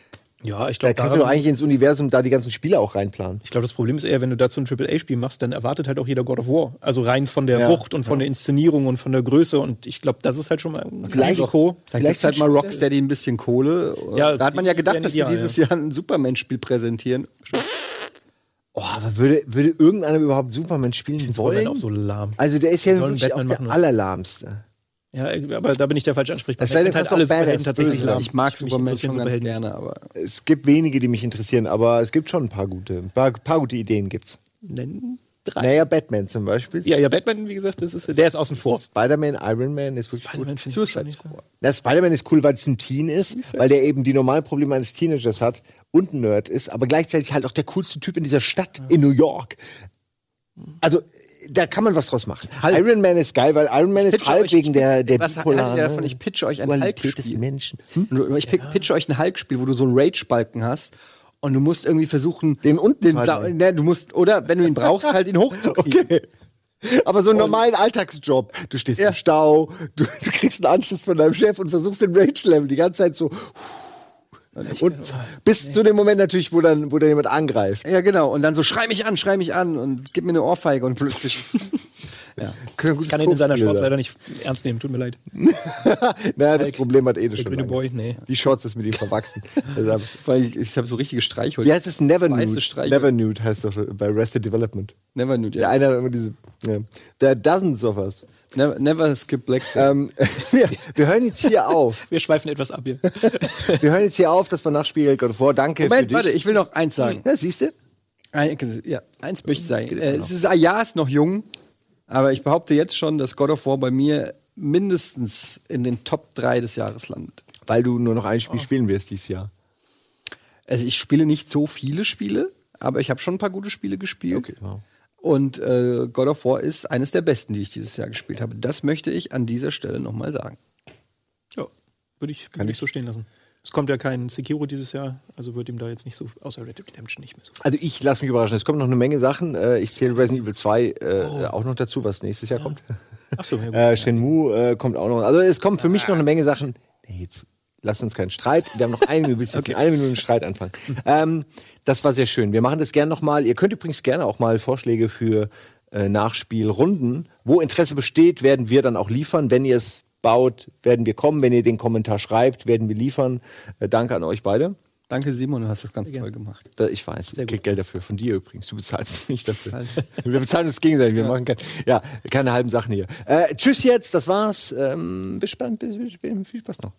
Ja, ich Da glaube, kannst du doch eigentlich ins Universum da die ganzen Spiele auch reinplanen. Ich glaube, das Problem ist eher, wenn du dazu ein AAA-Spiel machst, dann erwartet halt auch jeder God of War. Also rein von der Ja, Wucht und von der Inszenierung und von der Größe. Und ich glaube, das ist halt schon mal ein Vielleicht- Risiko. Vielleicht gibt's halt mal Rocksteady ein bisschen Kohle. Ja, da hat man ja gedacht, dass sie dieses Jahr ein Superman-Spiel präsentieren. Oh, aber würde, würde irgendeiner überhaupt Superman spielen Superman wollen? auch so lahm. Also der ist ja wirklich auch der ne? allerlahmste. Ja, aber da bin ich der falsche Ansprechpartner. Es sei denn, kannst auch Badass tatsächlich böse. Ich mag Superman schon ganz Superhelden. gerne, aber Es gibt wenige, die mich interessieren, aber es gibt schon ein paar gute, ein paar, paar gute Ideen gibt's. Nennen drei. Naja, Batman zum Beispiel. Ja, ja, Batman, wie gesagt, das ist, der ist außen vor. Spider-Man, Iron Man ist wirklich Spider-Man gut. finde ich Suicide nicht so. Na, Spider-Man ist cool, weil es ein Teen ist, weil der eben die normalen Probleme eines Teenagers hat und ein Nerd ist, aber gleichzeitig halt auch der coolste Typ in dieser Stadt in New York. Also, da kann man was draus machen. Iron Man ist geil, weil Iron Man ist euch- wegen der, der was bipolaren ihr davon? Ich pitche euch ein des Hulk-Spiel. Menschen. Hm? Nur- Ich pick- pitche euch ein Hulk-Spiel, wo du so einen Rage-Balken hast und du musst irgendwie versuchen, Den unten den zu Sa ne, du musst, oder wenn du ihn brauchst, halt ihn hochzukriegen. Okay. Aber so einen normalen Alltagsjob. Du stehst im Stau, du, du kriegst einen Anschluss von deinem Chef und versuchst den Rage-Level die ganze Zeit so. Und bis zu dem Moment natürlich, wo dann, wo dann jemand angreift. Ja, genau. Und dann so, schrei mich an, schrei mich an und gib mir eine Ohrfeige und plötzlich. ja. Können Ich kann ihn in seiner Shorts leider nicht ernst nehmen, tut mir leid. Naja, das Problem hat Ede Der schon. Boy, nee. Die Shorts ist mit ihm verwachsen. Weil ich, ich habe so richtige Streichholz. Wie heißt es? Never Nude. Never Nude heißt doch bei Rested Development. Never knew. Der Ja. eine hat immer diese. Ja. Der hat Dozens of us. Never, never skip black. Ähm, wir, wir hören jetzt hier auf. Wir schweifen etwas ab hier. Wir hören jetzt hier auf, das war Nachspiel God of War. Danke für Moment, dich. warte, ich will noch eins sagen. Ja, siehst du? Ein, ja, eins möchte ich sagen. Äh, es ist, ja, ist noch jung, aber ich behaupte jetzt schon, dass God of War bei mir mindestens in den Top 3 des Jahres landet. Weil du nur noch ein Oh. Spiel spielen wirst dieses Jahr. Also ich spiele nicht so viele Spiele, aber ich habe schon ein paar gute Spiele gespielt. wow. Und äh, God of War ist eines der besten, die ich dieses Jahr gespielt habe. Das möchte ich an dieser Stelle nochmal sagen. Ja, würde ich, würde ich so stehen lassen. Es kommt ja kein Sekiro dieses Jahr, also wird ihm da jetzt nicht so, außer Red Dead Redemption nicht mehr so. Also ich lasse mich überraschen. Es kommt noch eine Menge Sachen. Äh, Ich zähle Resident Evil 2 äh, Oh. auch noch dazu, was nächstes Jahr kommt. Achso, ja, gut. Äh, Shenmue äh, kommt auch noch. Also es kommt für mich noch eine Menge Sachen. Nee, jetzt lasst uns keinen Streit. Wir haben noch eine Minute, okay. eine Minute einen Streit anfangen. ähm, das war sehr schön. Wir machen das gerne nochmal. Ihr könnt übrigens gerne auch mal Vorschläge für äh, Nachspielrunden. Wo Interesse besteht, werden wir dann auch liefern. Wenn ihr es baut, werden wir kommen. Wenn ihr den Kommentar schreibt, werden wir liefern. Äh, danke an euch beide. Danke, Simon, du hast das ganz ja. toll gemacht. Ich weiß, ich krieg. Geld dafür. Von dir übrigens. Du bezahlst mich dafür. wir bezahlen uns gegenseitig. Wir ja. machen kein, ja, keine halben Sachen hier. Äh, tschüss jetzt, das war's. Ähm, bis spannend, bis, bis, bis, viel Spaß noch.